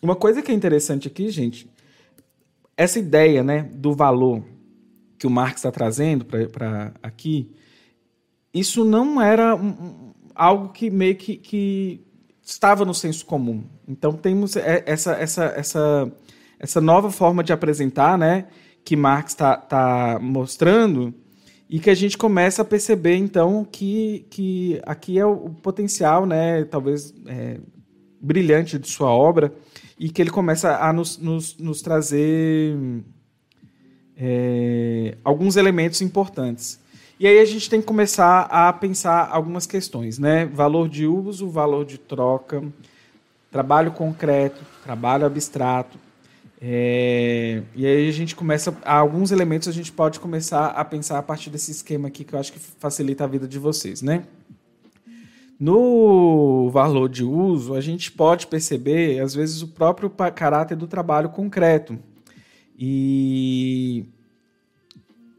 Uma coisa que é interessante aqui, gente, essa ideia né, do valor que o Marx está trazendo para aqui, isso não era um, algo que meio que, que estava no senso comum. Então temos essa, essa, essa, essa nova forma de apresentar, né, que Marx está tá mostrando e que a gente começa a perceber então que, que aqui é o potencial, né, talvez é, brilhante de sua obra e que ele começa a nos, nos, nos trazer é, alguns elementos importantes. E aí a gente tem que começar a pensar algumas questões, né? Valor de uso, valor de troca, trabalho concreto, trabalho abstrato. É, e aí a gente começa, alguns elementos a gente pode começar a pensar a partir desse esquema aqui que eu acho que facilita a vida de vocês, né? No valor de uso, a gente pode perceber, às vezes, o próprio caráter do trabalho concreto. E,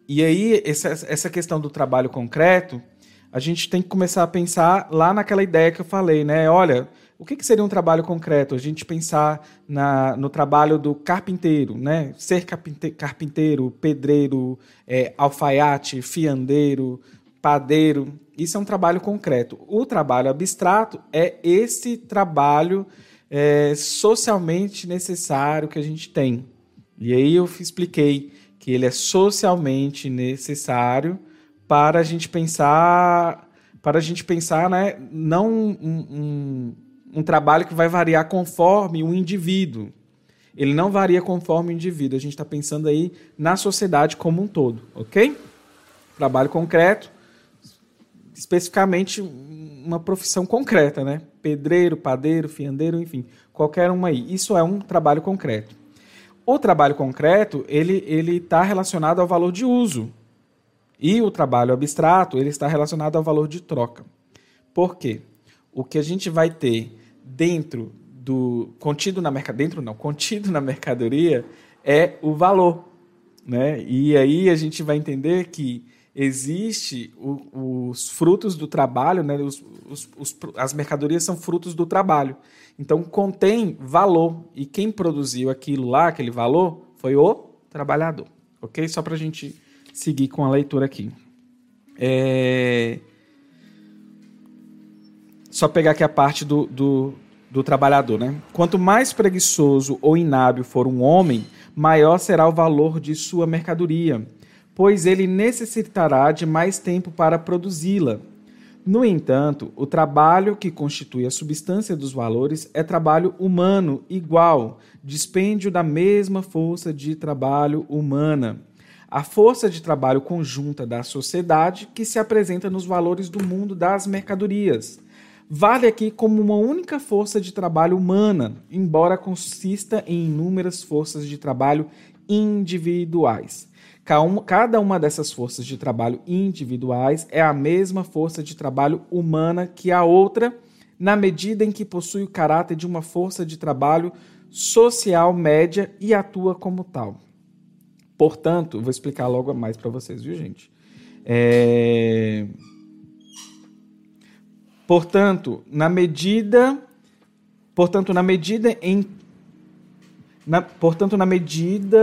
e aí, essa, essa questão do trabalho concreto, a gente tem que começar a pensar lá naquela ideia que eu falei, né? Olha, o que, que seria um trabalho concreto? A gente pensar na, no trabalho do carpinteiro, né? Ser carpinteiro, pedreiro, é, alfaiate, fiandeiro, padeiro. Isso é um trabalho concreto. O trabalho abstrato é esse trabalho é, socialmente necessário que a gente tem. E aí eu expliquei que ele é socialmente necessário para a gente pensar, para a gente pensar, né, não um, um, um trabalho que vai variar conforme o indivíduo. Ele não varia conforme o indivíduo. A gente está pensando aí na sociedade como um todo, ok? Trabalho concreto especificamente uma profissão concreta, né? Pedreiro, padeiro, fiandeiro, enfim, qualquer uma aí. Isso é um trabalho concreto. O trabalho concreto, ele ele está relacionado ao valor de uso. E o trabalho abstrato, ele está relacionado ao valor de troca. Por quê? O que a gente vai ter dentro do contido na mercadoria, dentro não, contido na mercadoria é o valor, né? E aí a gente vai entender que existe o, os frutos do trabalho, né? Os, os, os, as mercadorias são frutos do trabalho. Então contém valor. E quem produziu aquilo lá, aquele valor, foi o trabalhador. Ok? Só para a gente seguir com a leitura aqui. É... Só pegar aqui a parte do, do, do trabalhador, né? Quanto mais preguiçoso ou inábil for um homem, maior será o valor de sua mercadoria pois ele necessitará de mais tempo para produzi-la. No entanto, o trabalho que constitui a substância dos valores é trabalho humano igual, dispêndio da mesma força de trabalho humana. a força de trabalho conjunta da sociedade que se apresenta nos valores do mundo das mercadorias. Vale aqui como uma única força de trabalho humana, embora consista em inúmeras forças de trabalho individuais. Cada uma dessas forças de trabalho individuais é a mesma força de trabalho humana que a outra, na medida em que possui o caráter de uma força de trabalho social média e atua como tal. Portanto, vou explicar logo mais para vocês, viu, gente? É... Portanto, na medida, portanto, na medida em na, portanto, na medida.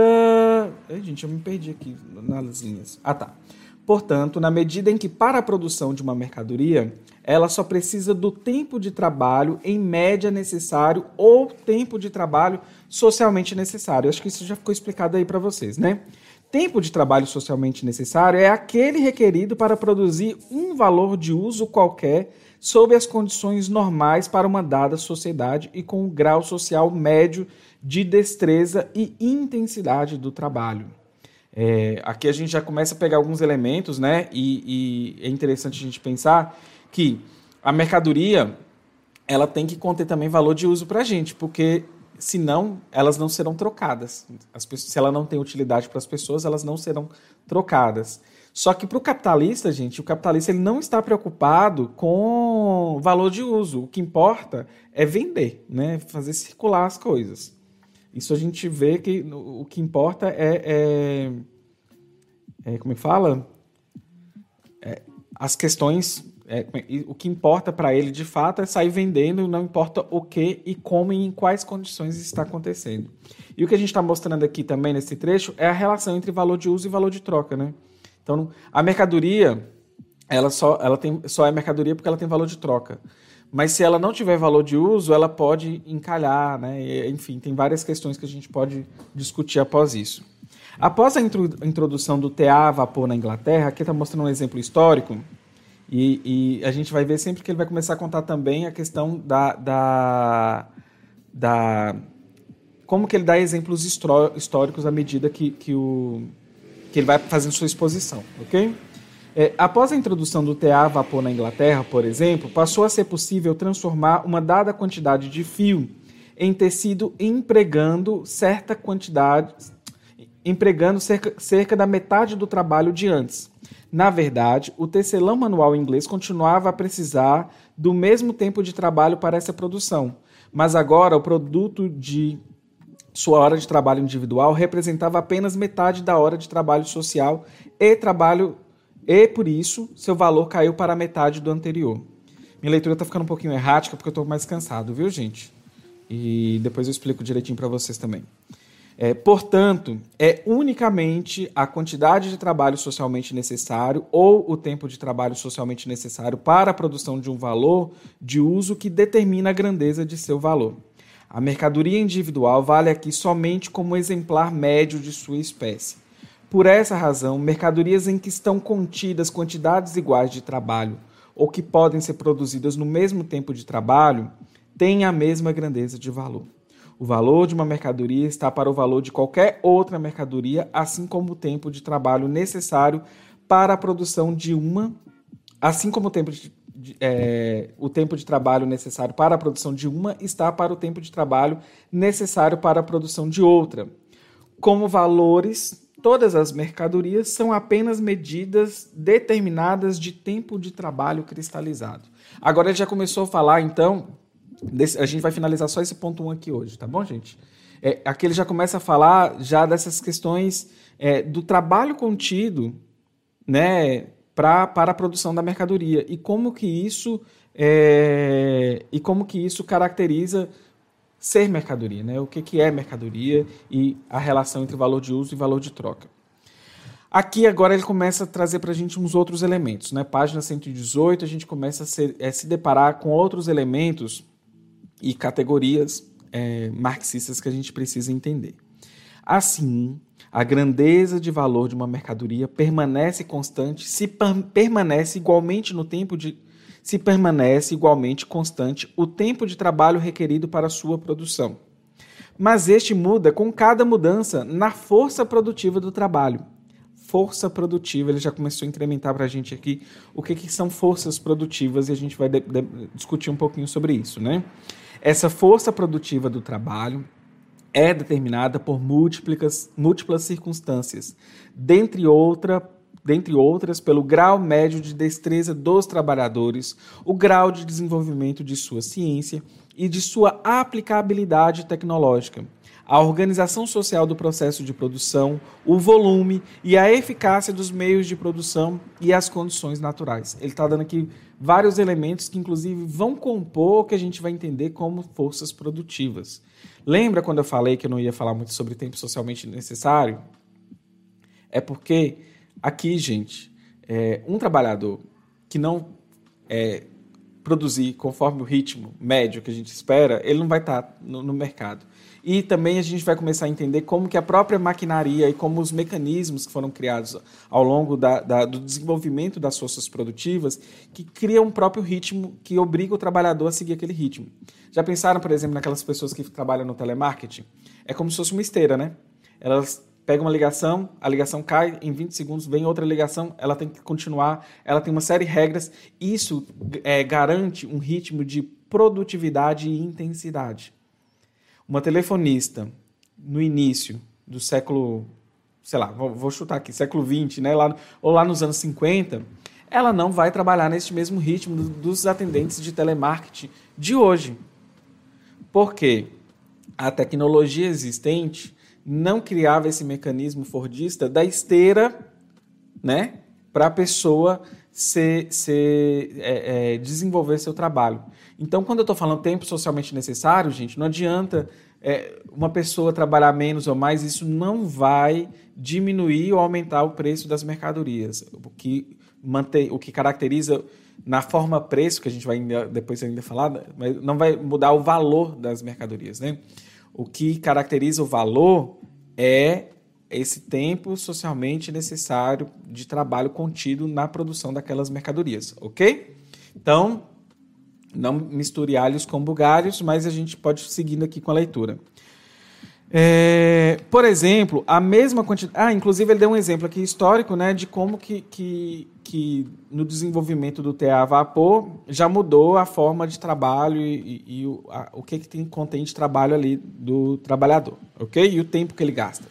Ai, gente, eu me perdi aqui nas linhas. Ah, tá. Portanto, na medida em que para a produção de uma mercadoria, ela só precisa do tempo de trabalho em média necessário ou tempo de trabalho socialmente necessário. acho que isso já ficou explicado aí para vocês, né? Tempo de trabalho socialmente necessário é aquele requerido para produzir um valor de uso qualquer sob as condições normais para uma dada sociedade e com um grau social médio de destreza e intensidade do trabalho. É, aqui a gente já começa a pegar alguns elementos, né? E, e é interessante a gente pensar que a mercadoria ela tem que conter também valor de uso para a gente, porque senão elas não serão trocadas. Pessoas, se ela não tem utilidade para as pessoas, elas não serão trocadas. Só que para o capitalista, gente, o capitalista ele não está preocupado com valor de uso. O que importa é vender, né? fazer circular as coisas. Isso a gente vê que o que importa é, é, é como é fala? É, as questões é, o que importa para ele de fato é sair vendendo, não importa o que e como e em quais condições está acontecendo. E o que a gente está mostrando aqui também nesse trecho é a relação entre valor de uso e valor de troca, né? Então, a mercadoria, ela só, ela tem, só é mercadoria porque ela tem valor de troca. Mas se ela não tiver valor de uso, ela pode encalhar, né? Enfim, tem várias questões que a gente pode discutir após isso. Após a introdução do TA a vapor na Inglaterra, aqui está mostrando um exemplo histórico e, e, a gente vai ver sempre que ele vai começar a contar também a questão da, da, da como que ele dá exemplos históricos à medida que, que, o, que ele vai fazendo sua exposição, ok? É, após a introdução do TA a vapor na Inglaterra, por exemplo, passou a ser possível transformar uma dada quantidade de fio em tecido empregando certa quantidade, empregando cerca, cerca da metade do trabalho de antes. Na verdade, o tecelão manual inglês continuava a precisar do mesmo tempo de trabalho para essa produção, mas agora o produto de sua hora de trabalho individual representava apenas metade da hora de trabalho social e trabalho e por isso seu valor caiu para a metade do anterior. Minha leitura está ficando um pouquinho errática porque eu estou mais cansado, viu, gente? E depois eu explico direitinho para vocês também. É, portanto, é unicamente a quantidade de trabalho socialmente necessário ou o tempo de trabalho socialmente necessário para a produção de um valor de uso que determina a grandeza de seu valor. A mercadoria individual vale aqui somente como exemplar médio de sua espécie. Por essa razão, mercadorias em que estão contidas quantidades iguais de trabalho ou que podem ser produzidas no mesmo tempo de trabalho têm a mesma grandeza de valor. O valor de uma mercadoria está para o valor de qualquer outra mercadoria, assim como o tempo de trabalho necessário para a produção de uma, assim como o tempo de, de é, o tempo de trabalho necessário para a produção de uma está para o tempo de trabalho necessário para a produção de outra. Como valores, todas as mercadorias são apenas medidas determinadas de tempo de trabalho cristalizado. Agora ele já começou a falar, então, Desse, a gente vai finalizar só esse ponto 1 um aqui hoje, tá bom, gente? É, aqui ele já começa a falar já dessas questões é, do trabalho contido né, pra, para a produção da mercadoria e como que isso é, e como que isso caracteriza ser mercadoria, né? O que, que é mercadoria e a relação entre valor de uso e valor de troca. Aqui agora ele começa a trazer para a gente uns outros elementos, né? Página 118 a gente começa a se, é, se deparar com outros elementos e categorias é, marxistas que a gente precisa entender. Assim, a grandeza de valor de uma mercadoria permanece constante se permanece igualmente no tempo de se permanece igualmente constante o tempo de trabalho requerido para sua produção. Mas este muda com cada mudança na força produtiva do trabalho. força produtiva. Ele já começou a incrementar para a gente aqui o que, que são forças produtivas e a gente vai discutir um pouquinho sobre isso, né? Essa força produtiva do trabalho é determinada por múltiplas, múltiplas circunstâncias, dentre, outra, dentre outras, pelo grau médio de destreza dos trabalhadores, o grau de desenvolvimento de sua ciência e de sua aplicabilidade tecnológica a organização social do processo de produção, o volume e a eficácia dos meios de produção e as condições naturais. Ele está dando aqui vários elementos que, inclusive, vão compor o que a gente vai entender como forças produtivas. Lembra quando eu falei que eu não ia falar muito sobre tempo socialmente necessário? É porque aqui, gente, é, um trabalhador que não é, produzir conforme o ritmo médio que a gente espera, ele não vai estar tá no, no mercado. E também a gente vai começar a entender como que a própria maquinaria e como os mecanismos que foram criados ao longo da, da, do desenvolvimento das forças produtivas que criam um próprio ritmo que obriga o trabalhador a seguir aquele ritmo. Já pensaram, por exemplo, naquelas pessoas que trabalham no telemarketing? É como se fosse uma esteira, né? Elas pegam uma ligação, a ligação cai, em 20 segundos vem outra ligação, ela tem que continuar, ela tem uma série de regras. Isso é, garante um ritmo de produtividade e intensidade. Uma telefonista no início do século, sei lá, vou, chutar aqui, século 20, né, lá, ou lá nos anos 50, ela não vai trabalhar nesse mesmo ritmo dos atendentes de telemarketing de hoje. Por quê? A tecnologia existente não criava esse mecanismo fordista da esteira, né, para a pessoa se, se é, é, desenvolver seu trabalho. Então, quando eu estou falando tempo socialmente necessário, gente, não adianta é, uma pessoa trabalhar menos ou mais, isso não vai diminuir ou aumentar o preço das mercadorias. O que, mantém, o que caracteriza na forma preço, que a gente vai ainda, depois ainda falar, mas não vai mudar o valor das mercadorias. Né? O que caracteriza o valor é esse tempo socialmente necessário de trabalho contido na produção daquelas mercadorias, ok? Então, não misture alhos com bugalhos, mas a gente pode seguindo aqui com a leitura. É, por exemplo, a mesma quantidade. Ah, inclusive ele deu um exemplo aqui histórico né, de como que, que, que no desenvolvimento do TA vapor já mudou a forma de trabalho e, e, e o, a, o que, que tem, contém de trabalho ali do trabalhador, ok? E o tempo que ele gasta.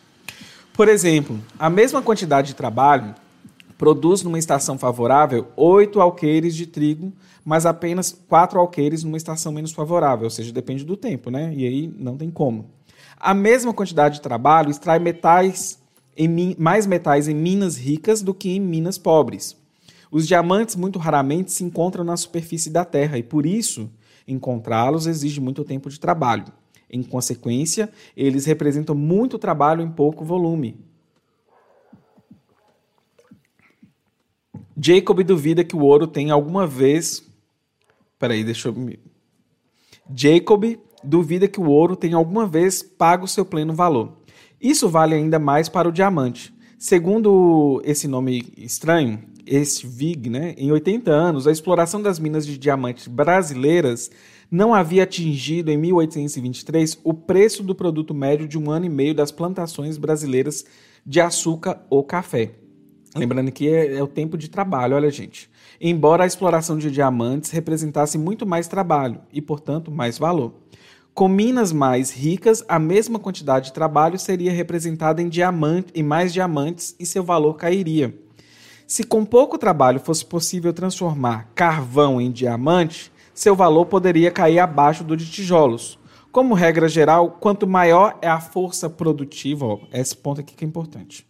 Por exemplo, a mesma quantidade de trabalho produz numa estação favorável 8 alqueires de trigo, mas apenas 4 alqueires numa estação menos favorável, ou seja, depende do tempo, né? E aí não tem como. A mesma quantidade de trabalho extrai metais mais metais em minas ricas do que em minas pobres. Os diamantes muito raramente se encontram na superfície da Terra e, por isso, encontrá-los exige muito tempo de trabalho. Em consequência, eles representam muito trabalho em pouco volume. Jacob duvida que o ouro tenha alguma vez. Peraí, deixa eu. Jacob duvida que o ouro tenha alguma vez pago seu pleno valor. Isso vale ainda mais para o diamante. Segundo esse nome estranho, esse VIG, né, em 80 anos, a exploração das minas de diamantes brasileiras não havia atingido em 1823 o preço do produto médio de um ano e meio das plantações brasileiras de açúcar ou café. Lembrando que é, é, o tempo de trabalho, olha, gente. Embora a exploração de diamantes representasse muito mais trabalho e, portanto, mais valor. Com minas mais ricas, a mesma quantidade de trabalho seria representada em, diamante, em mais diamantes e seu valor cairia. Se com pouco trabalho fosse possível transformar carvão em diamante, seu valor poderia cair abaixo do de tijolos. Como regra geral, quanto maior é a força produtiva, ó, esse ponto aqui que é importante.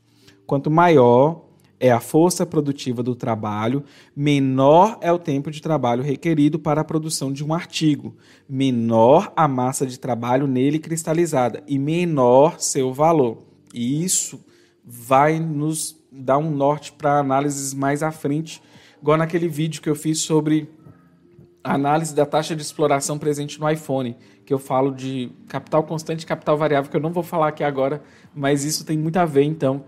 Quanto maior é a força produtiva do trabalho, menor é o tempo de trabalho requerido para a produção de um artigo, menor a massa de trabalho nele cristalizada e menor seu valor. E isso vai nos dar um norte para análises mais à frente, igual naquele vídeo que eu fiz sobre a análise da taxa de exploração presente no iPhone, que eu falo de capital constante e capital variável, que eu não vou falar aqui agora, mas isso tem muito a ver, então,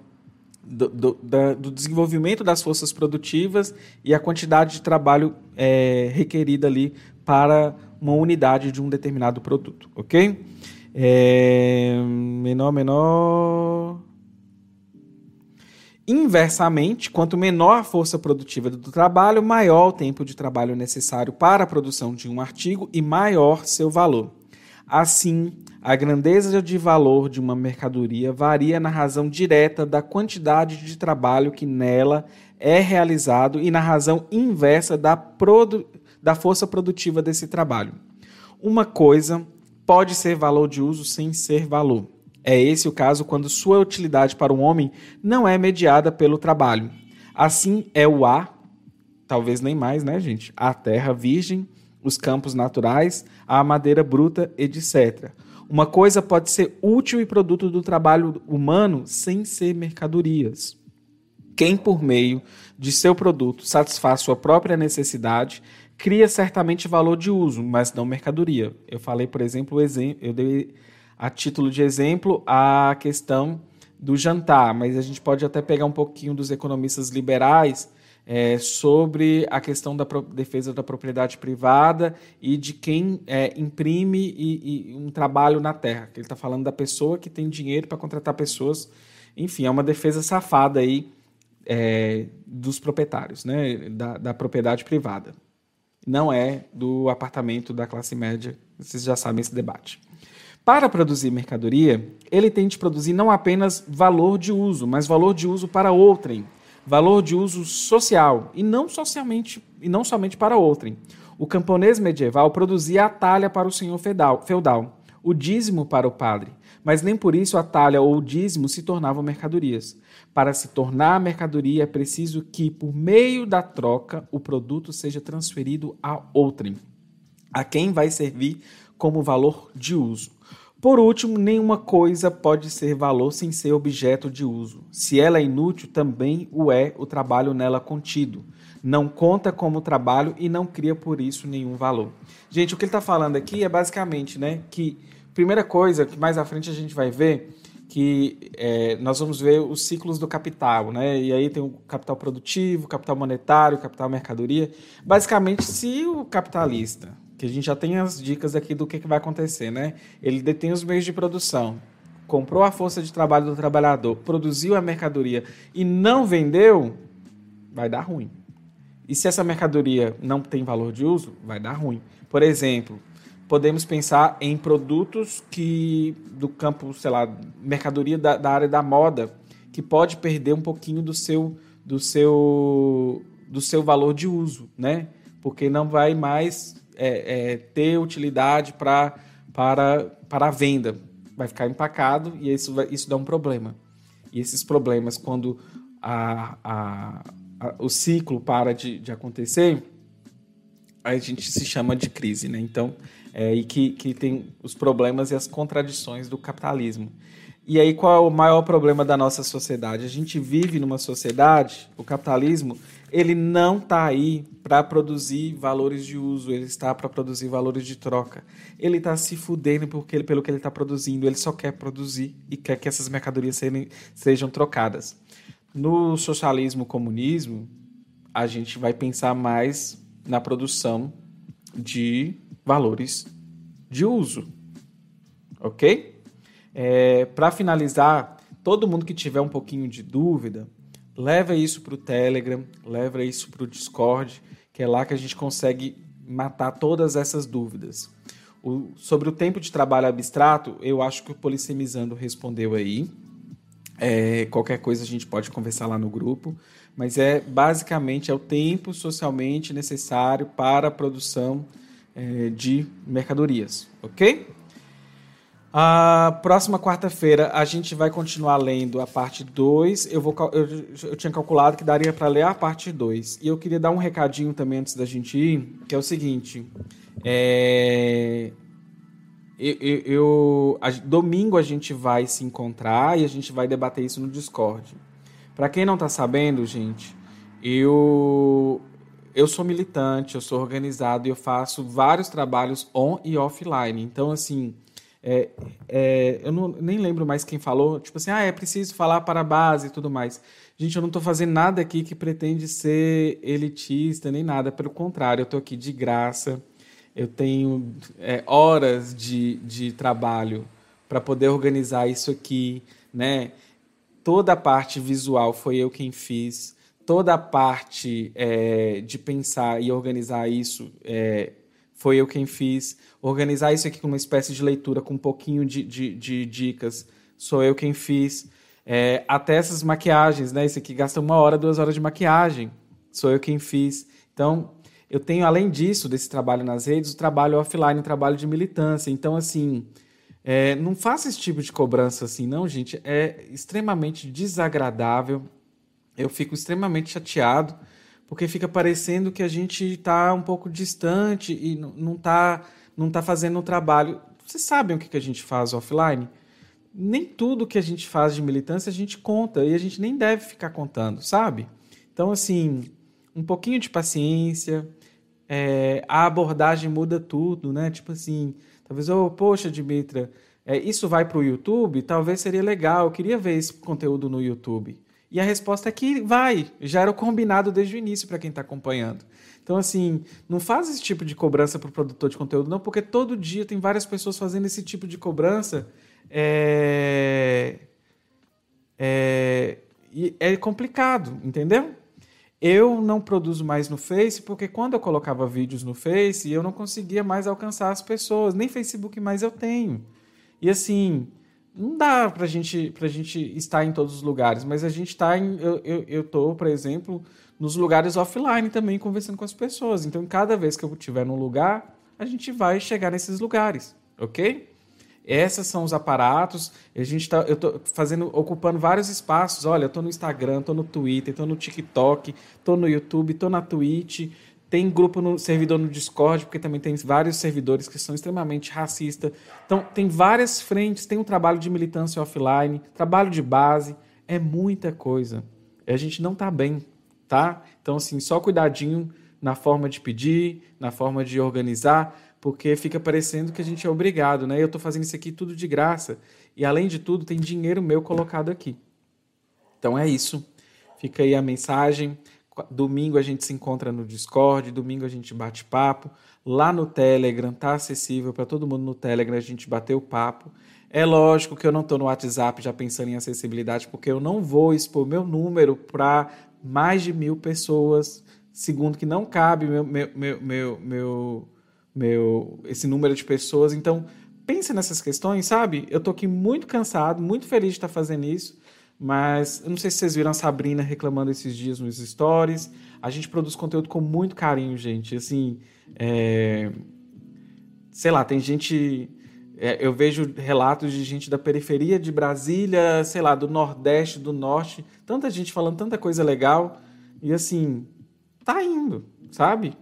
do, do, da, do, desenvolvimento das forças produtivas e a quantidade de trabalho é, requerida ali para uma unidade de um determinado produto, ok? É, menor, menor. Inversamente, quanto menor a força produtiva do trabalho, maior o tempo de trabalho necessário para a produção de um artigo e maior seu valor. Assim, a grandeza de valor de uma mercadoria varia na razão direta da quantidade de trabalho que nela é realizado e na razão inversa da, produ da força produtiva desse trabalho. Uma coisa pode ser valor de uso sem ser valor. É esse o caso quando sua utilidade para um homem não é mediada pelo trabalho. Assim é o ar, talvez nem mais, né, gente? A terra virgem, os campos naturais, a madeira bruta, etc. Uma coisa pode ser útil e produto do trabalho humano sem ser mercadorias. Quem, por meio de seu produto, satisfaz sua própria necessidade, cria certamente valor de uso, mas não mercadoria. Eu falei, por exemplo, eu dei a título de exemplo, a questão do jantar, mas a gente pode até pegar um pouquinho dos economistas liberais é, sobre a questão da defesa da propriedade privada e de quem é, imprime e, e um trabalho na terra. Ele está falando da pessoa que tem dinheiro para contratar pessoas. Enfim, é uma defesa safada aí é, dos proprietários, né, da, da propriedade privada. Não é do apartamento da classe média. Vocês já sabem esse debate. Para produzir mercadoria, ele tem de produzir não apenas valor de uso, mas valor de uso para outrem, valor de uso social e não socialmente e não somente para outrem. O camponês medieval produzia a talha para o senhor feudal, o dízimo para o padre, mas nem por isso a talha ou o dízimo se tornavam mercadorias. Para se tornar mercadoria é preciso que, por meio da troca, o produto seja transferido a outrem, a quem vai servir como valor de uso. Por último, nenhuma coisa pode ser valor sem ser objeto de uso. Se ela é inútil, também o é o trabalho nela contido. Não conta como trabalho e não cria por isso nenhum valor. Gente, o que ele está falando aqui é basicamente, né, que primeira coisa que mais à frente a gente vai ver que é, nós vamos ver os ciclos do capital, né? E aí tem o capital produtivo, capital monetário, capital mercadoria. Basicamente, se o capitalista que a gente já tem as dicas aqui do que, que vai acontecer, né? Ele detém os meios de produção, comprou a força de trabalho do trabalhador, produziu a mercadoria e não vendeu, vai dar ruim. E se essa mercadoria não tem valor de uso, vai dar ruim. Por exemplo, podemos pensar em produtos que do campo, sei lá, mercadoria da, da área da moda, que pode perder um pouquinho do seu do seu do seu valor de uso, né? Porque não vai mais é, é, ter utilidade pra, para, para a venda. Vai ficar empacado e isso, vai, isso dá um problema. E esses problemas, quando a, a, a, o ciclo para de, de acontecer, a gente se chama de crise. Né? Então, é, e que, que tem os problemas e as contradições do capitalismo. E aí, qual é o maior problema da nossa sociedade? A gente vive numa sociedade, o capitalismo, ele não está aí para produzir valores de uso, ele está para produzir valores de troca. Ele está se fudendo porque, pelo que ele está produzindo, ele só quer produzir e quer que essas mercadorias sejam, sejam trocadas. No socialismo comunismo, a gente vai pensar mais na produção de valores de uso. Ok? É, para finalizar, todo mundo que tiver um pouquinho de dúvida, leva isso para o Telegram, leva isso para o Discord, que é lá que a gente consegue matar todas essas dúvidas. O, sobre o tempo de trabalho abstrato, eu acho que o Polissemizando respondeu aí. É, qualquer coisa a gente pode conversar lá no grupo, mas é basicamente é o tempo socialmente necessário para a produção é, de mercadorias, ok? A próxima quarta-feira a gente vai continuar lendo a parte 2. Eu, eu, eu tinha calculado que daria para ler a parte 2. E eu queria dar um recadinho também antes da gente ir, que é o seguinte. É, eu, eu a, domingo a gente vai se encontrar e a gente vai debater isso no Discord. Para quem não está sabendo, gente, eu eu sou militante, eu sou organizado e eu faço vários trabalhos on e offline. Então, assim, é, é, eu não, nem lembro mais quem falou, tipo assim, ah, é preciso falar para a base e tudo mais. Gente, eu não estou fazendo nada aqui que pretende ser elitista nem nada, pelo contrário, eu estou aqui de graça, eu tenho é, horas de, de trabalho para poder organizar isso aqui, né? toda a parte visual foi eu quem fiz, toda a parte é, de pensar e organizar isso é, foi eu quem fiz. Organizar isso aqui com uma espécie de leitura, com um pouquinho de, de, de dicas, sou eu quem fiz. É, até essas maquiagens, né? Isso aqui gasta uma hora, duas horas de maquiagem, sou eu quem fiz. Então, eu tenho, além disso, desse trabalho nas redes, o trabalho offline, o trabalho de militância. Então, assim, é, não faça esse tipo de cobrança assim, não, gente. É extremamente desagradável. Eu fico extremamente chateado, porque fica parecendo que a gente está um pouco distante e não está não tá fazendo o trabalho. Vocês sabem o que, que a gente faz offline? Nem tudo que a gente faz de militância a gente conta e a gente nem deve ficar contando, sabe? Então, assim, um pouquinho de paciência, é, a abordagem muda tudo, né? Tipo assim, Talvez, oh, poxa, Dimitra, é, isso vai para o YouTube? Talvez seria legal, eu queria ver esse conteúdo no YouTube. E a resposta é que vai, já era o combinado desde o início para quem está acompanhando. Então, assim, não faz esse tipo de cobrança para o produtor de conteúdo, não, porque todo dia tem várias pessoas fazendo esse tipo de cobrança. É, é, é complicado, entendeu? Eu não produzo mais no Face porque quando eu colocava vídeos no Face, eu não conseguia mais alcançar as pessoas, nem Facebook mais eu tenho. E assim, não dá pra gente, pra gente estar em todos os lugares, mas a gente está em. Eu, eu, eu tô, por exemplo, nos lugares offline também conversando com as pessoas. Então, cada vez que eu estiver num lugar, a gente vai chegar nesses lugares, ok? Esses são os aparatos. A gente tá, eu estou fazendo, ocupando vários espaços. Olha, estou no Instagram, estou no Twitter, estou no TikTok, estou no YouTube, estou na Twitch. Tem grupo no servidor no Discord, porque também tem vários servidores que são extremamente racistas. Então, tem várias frentes. Tem um trabalho de militância offline, trabalho de base. É muita coisa. A gente não está bem, tá? Então, assim, só cuidadinho na forma de pedir, na forma de organizar porque fica parecendo que a gente é obrigado, né? Eu estou fazendo isso aqui tudo de graça e além de tudo tem dinheiro meu colocado aqui. Então é isso. Fica aí a mensagem. Domingo a gente se encontra no Discord, domingo a gente bate papo. Lá no Telegram tá acessível para todo mundo no Telegram a gente bater o papo. É lógico que eu não estou no WhatsApp já pensando em acessibilidade, porque eu não vou expor meu número para mais de mil pessoas, segundo que não cabe meu, meu, meu, meu, meu meu esse número de pessoas. Então, pense nessas questões, sabe? Eu tô aqui muito cansado, muito feliz de estar fazendo isso, mas eu não sei se vocês viram a Sabrina reclamando esses dias nos stories. A gente produz conteúdo com muito carinho, gente. Assim, é... sei lá, tem gente. É, eu vejo relatos de gente da periferia de Brasília, sei lá, do Nordeste, do Norte, tanta gente falando tanta coisa legal. E assim, tá indo, sabe?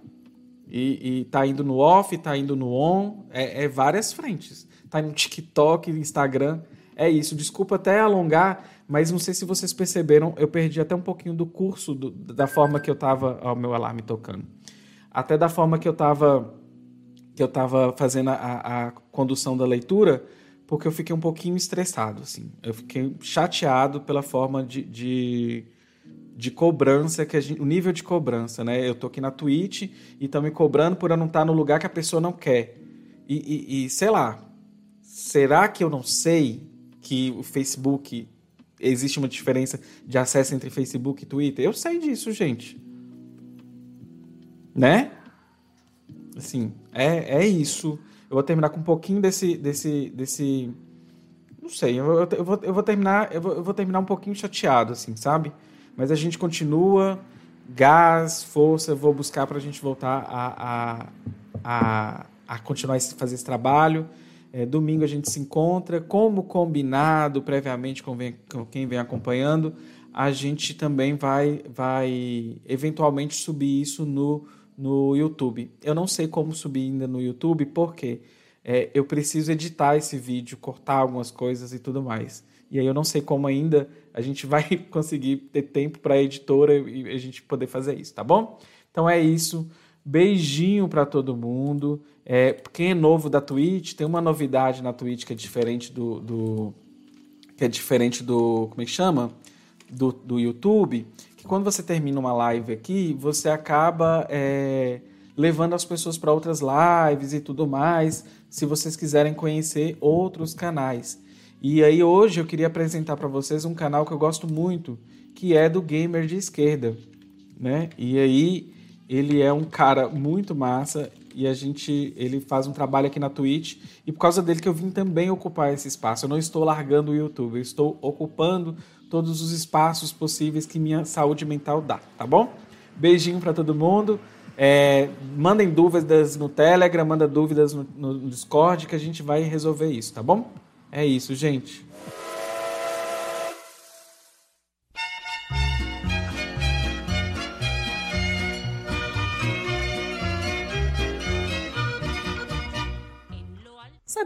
E, e tá indo no off, tá indo no on, é, é várias frentes. Tá no TikTok, Instagram, é isso. Desculpa até alongar, mas não sei se vocês perceberam, eu perdi até um pouquinho do curso, do, da forma que eu tava. Ó, o meu alarme tocando. Até da forma que eu tava, que eu tava fazendo a, a condução da leitura, porque eu fiquei um pouquinho estressado, assim. Eu fiquei chateado pela forma de, de de cobrança que gente, o nível de cobrança, né? Eu tô aqui na Twitch e estão me cobrando por eu não estar tá no lugar que a pessoa não quer. E, e, e, sei lá, será que eu não sei que o Facebook existe uma diferença de acesso entre Facebook e Twitter? Eu sei disso, gente. Né? Assim, é, é isso. Eu vou terminar com um pouquinho desse desse desse não sei, eu, eu, vou, eu vou terminar eu vou, eu vou terminar um pouquinho chateado assim, sabe? Mas a gente continua, gás, força, vou buscar para a gente voltar a, a, a, a continuar a fazer esse trabalho. É, domingo a gente se encontra, como combinado previamente com, vem, com, quem vem acompanhando, a gente também vai, vai eventualmente subir isso no, no YouTube. Eu não sei como subir ainda no YouTube, porque é, eu preciso editar esse vídeo, cortar algumas coisas e tudo mais. E aí eu não sei como ainda a gente vai conseguir ter tempo para a editora e a gente poder fazer isso, tá bom? Então é isso. Beijinho para todo mundo. É, quem é novo da Twitch, tem uma novidade na Twitch que é diferente do, do que é diferente do como é que chama do, do YouTube, que quando você termina uma live aqui, você acaba é, levando as pessoas para outras lives e tudo mais, se vocês quiserem conhecer outros canais. E aí hoje eu queria apresentar para vocês um canal que eu gosto muito, que é do gamer de esquerda, né? E aí ele é um cara muito massa e a gente ele faz um trabalho aqui na Twitch e por causa dele que eu vim também ocupar esse espaço. Eu não estou largando o YouTube, eu estou ocupando todos os espaços possíveis que minha saúde mental dá, tá bom? Beijinho para todo mundo. É, mandem dúvidas no Telegram, manda dúvidas no, no Discord que a gente vai resolver isso, tá bom? É isso, gente.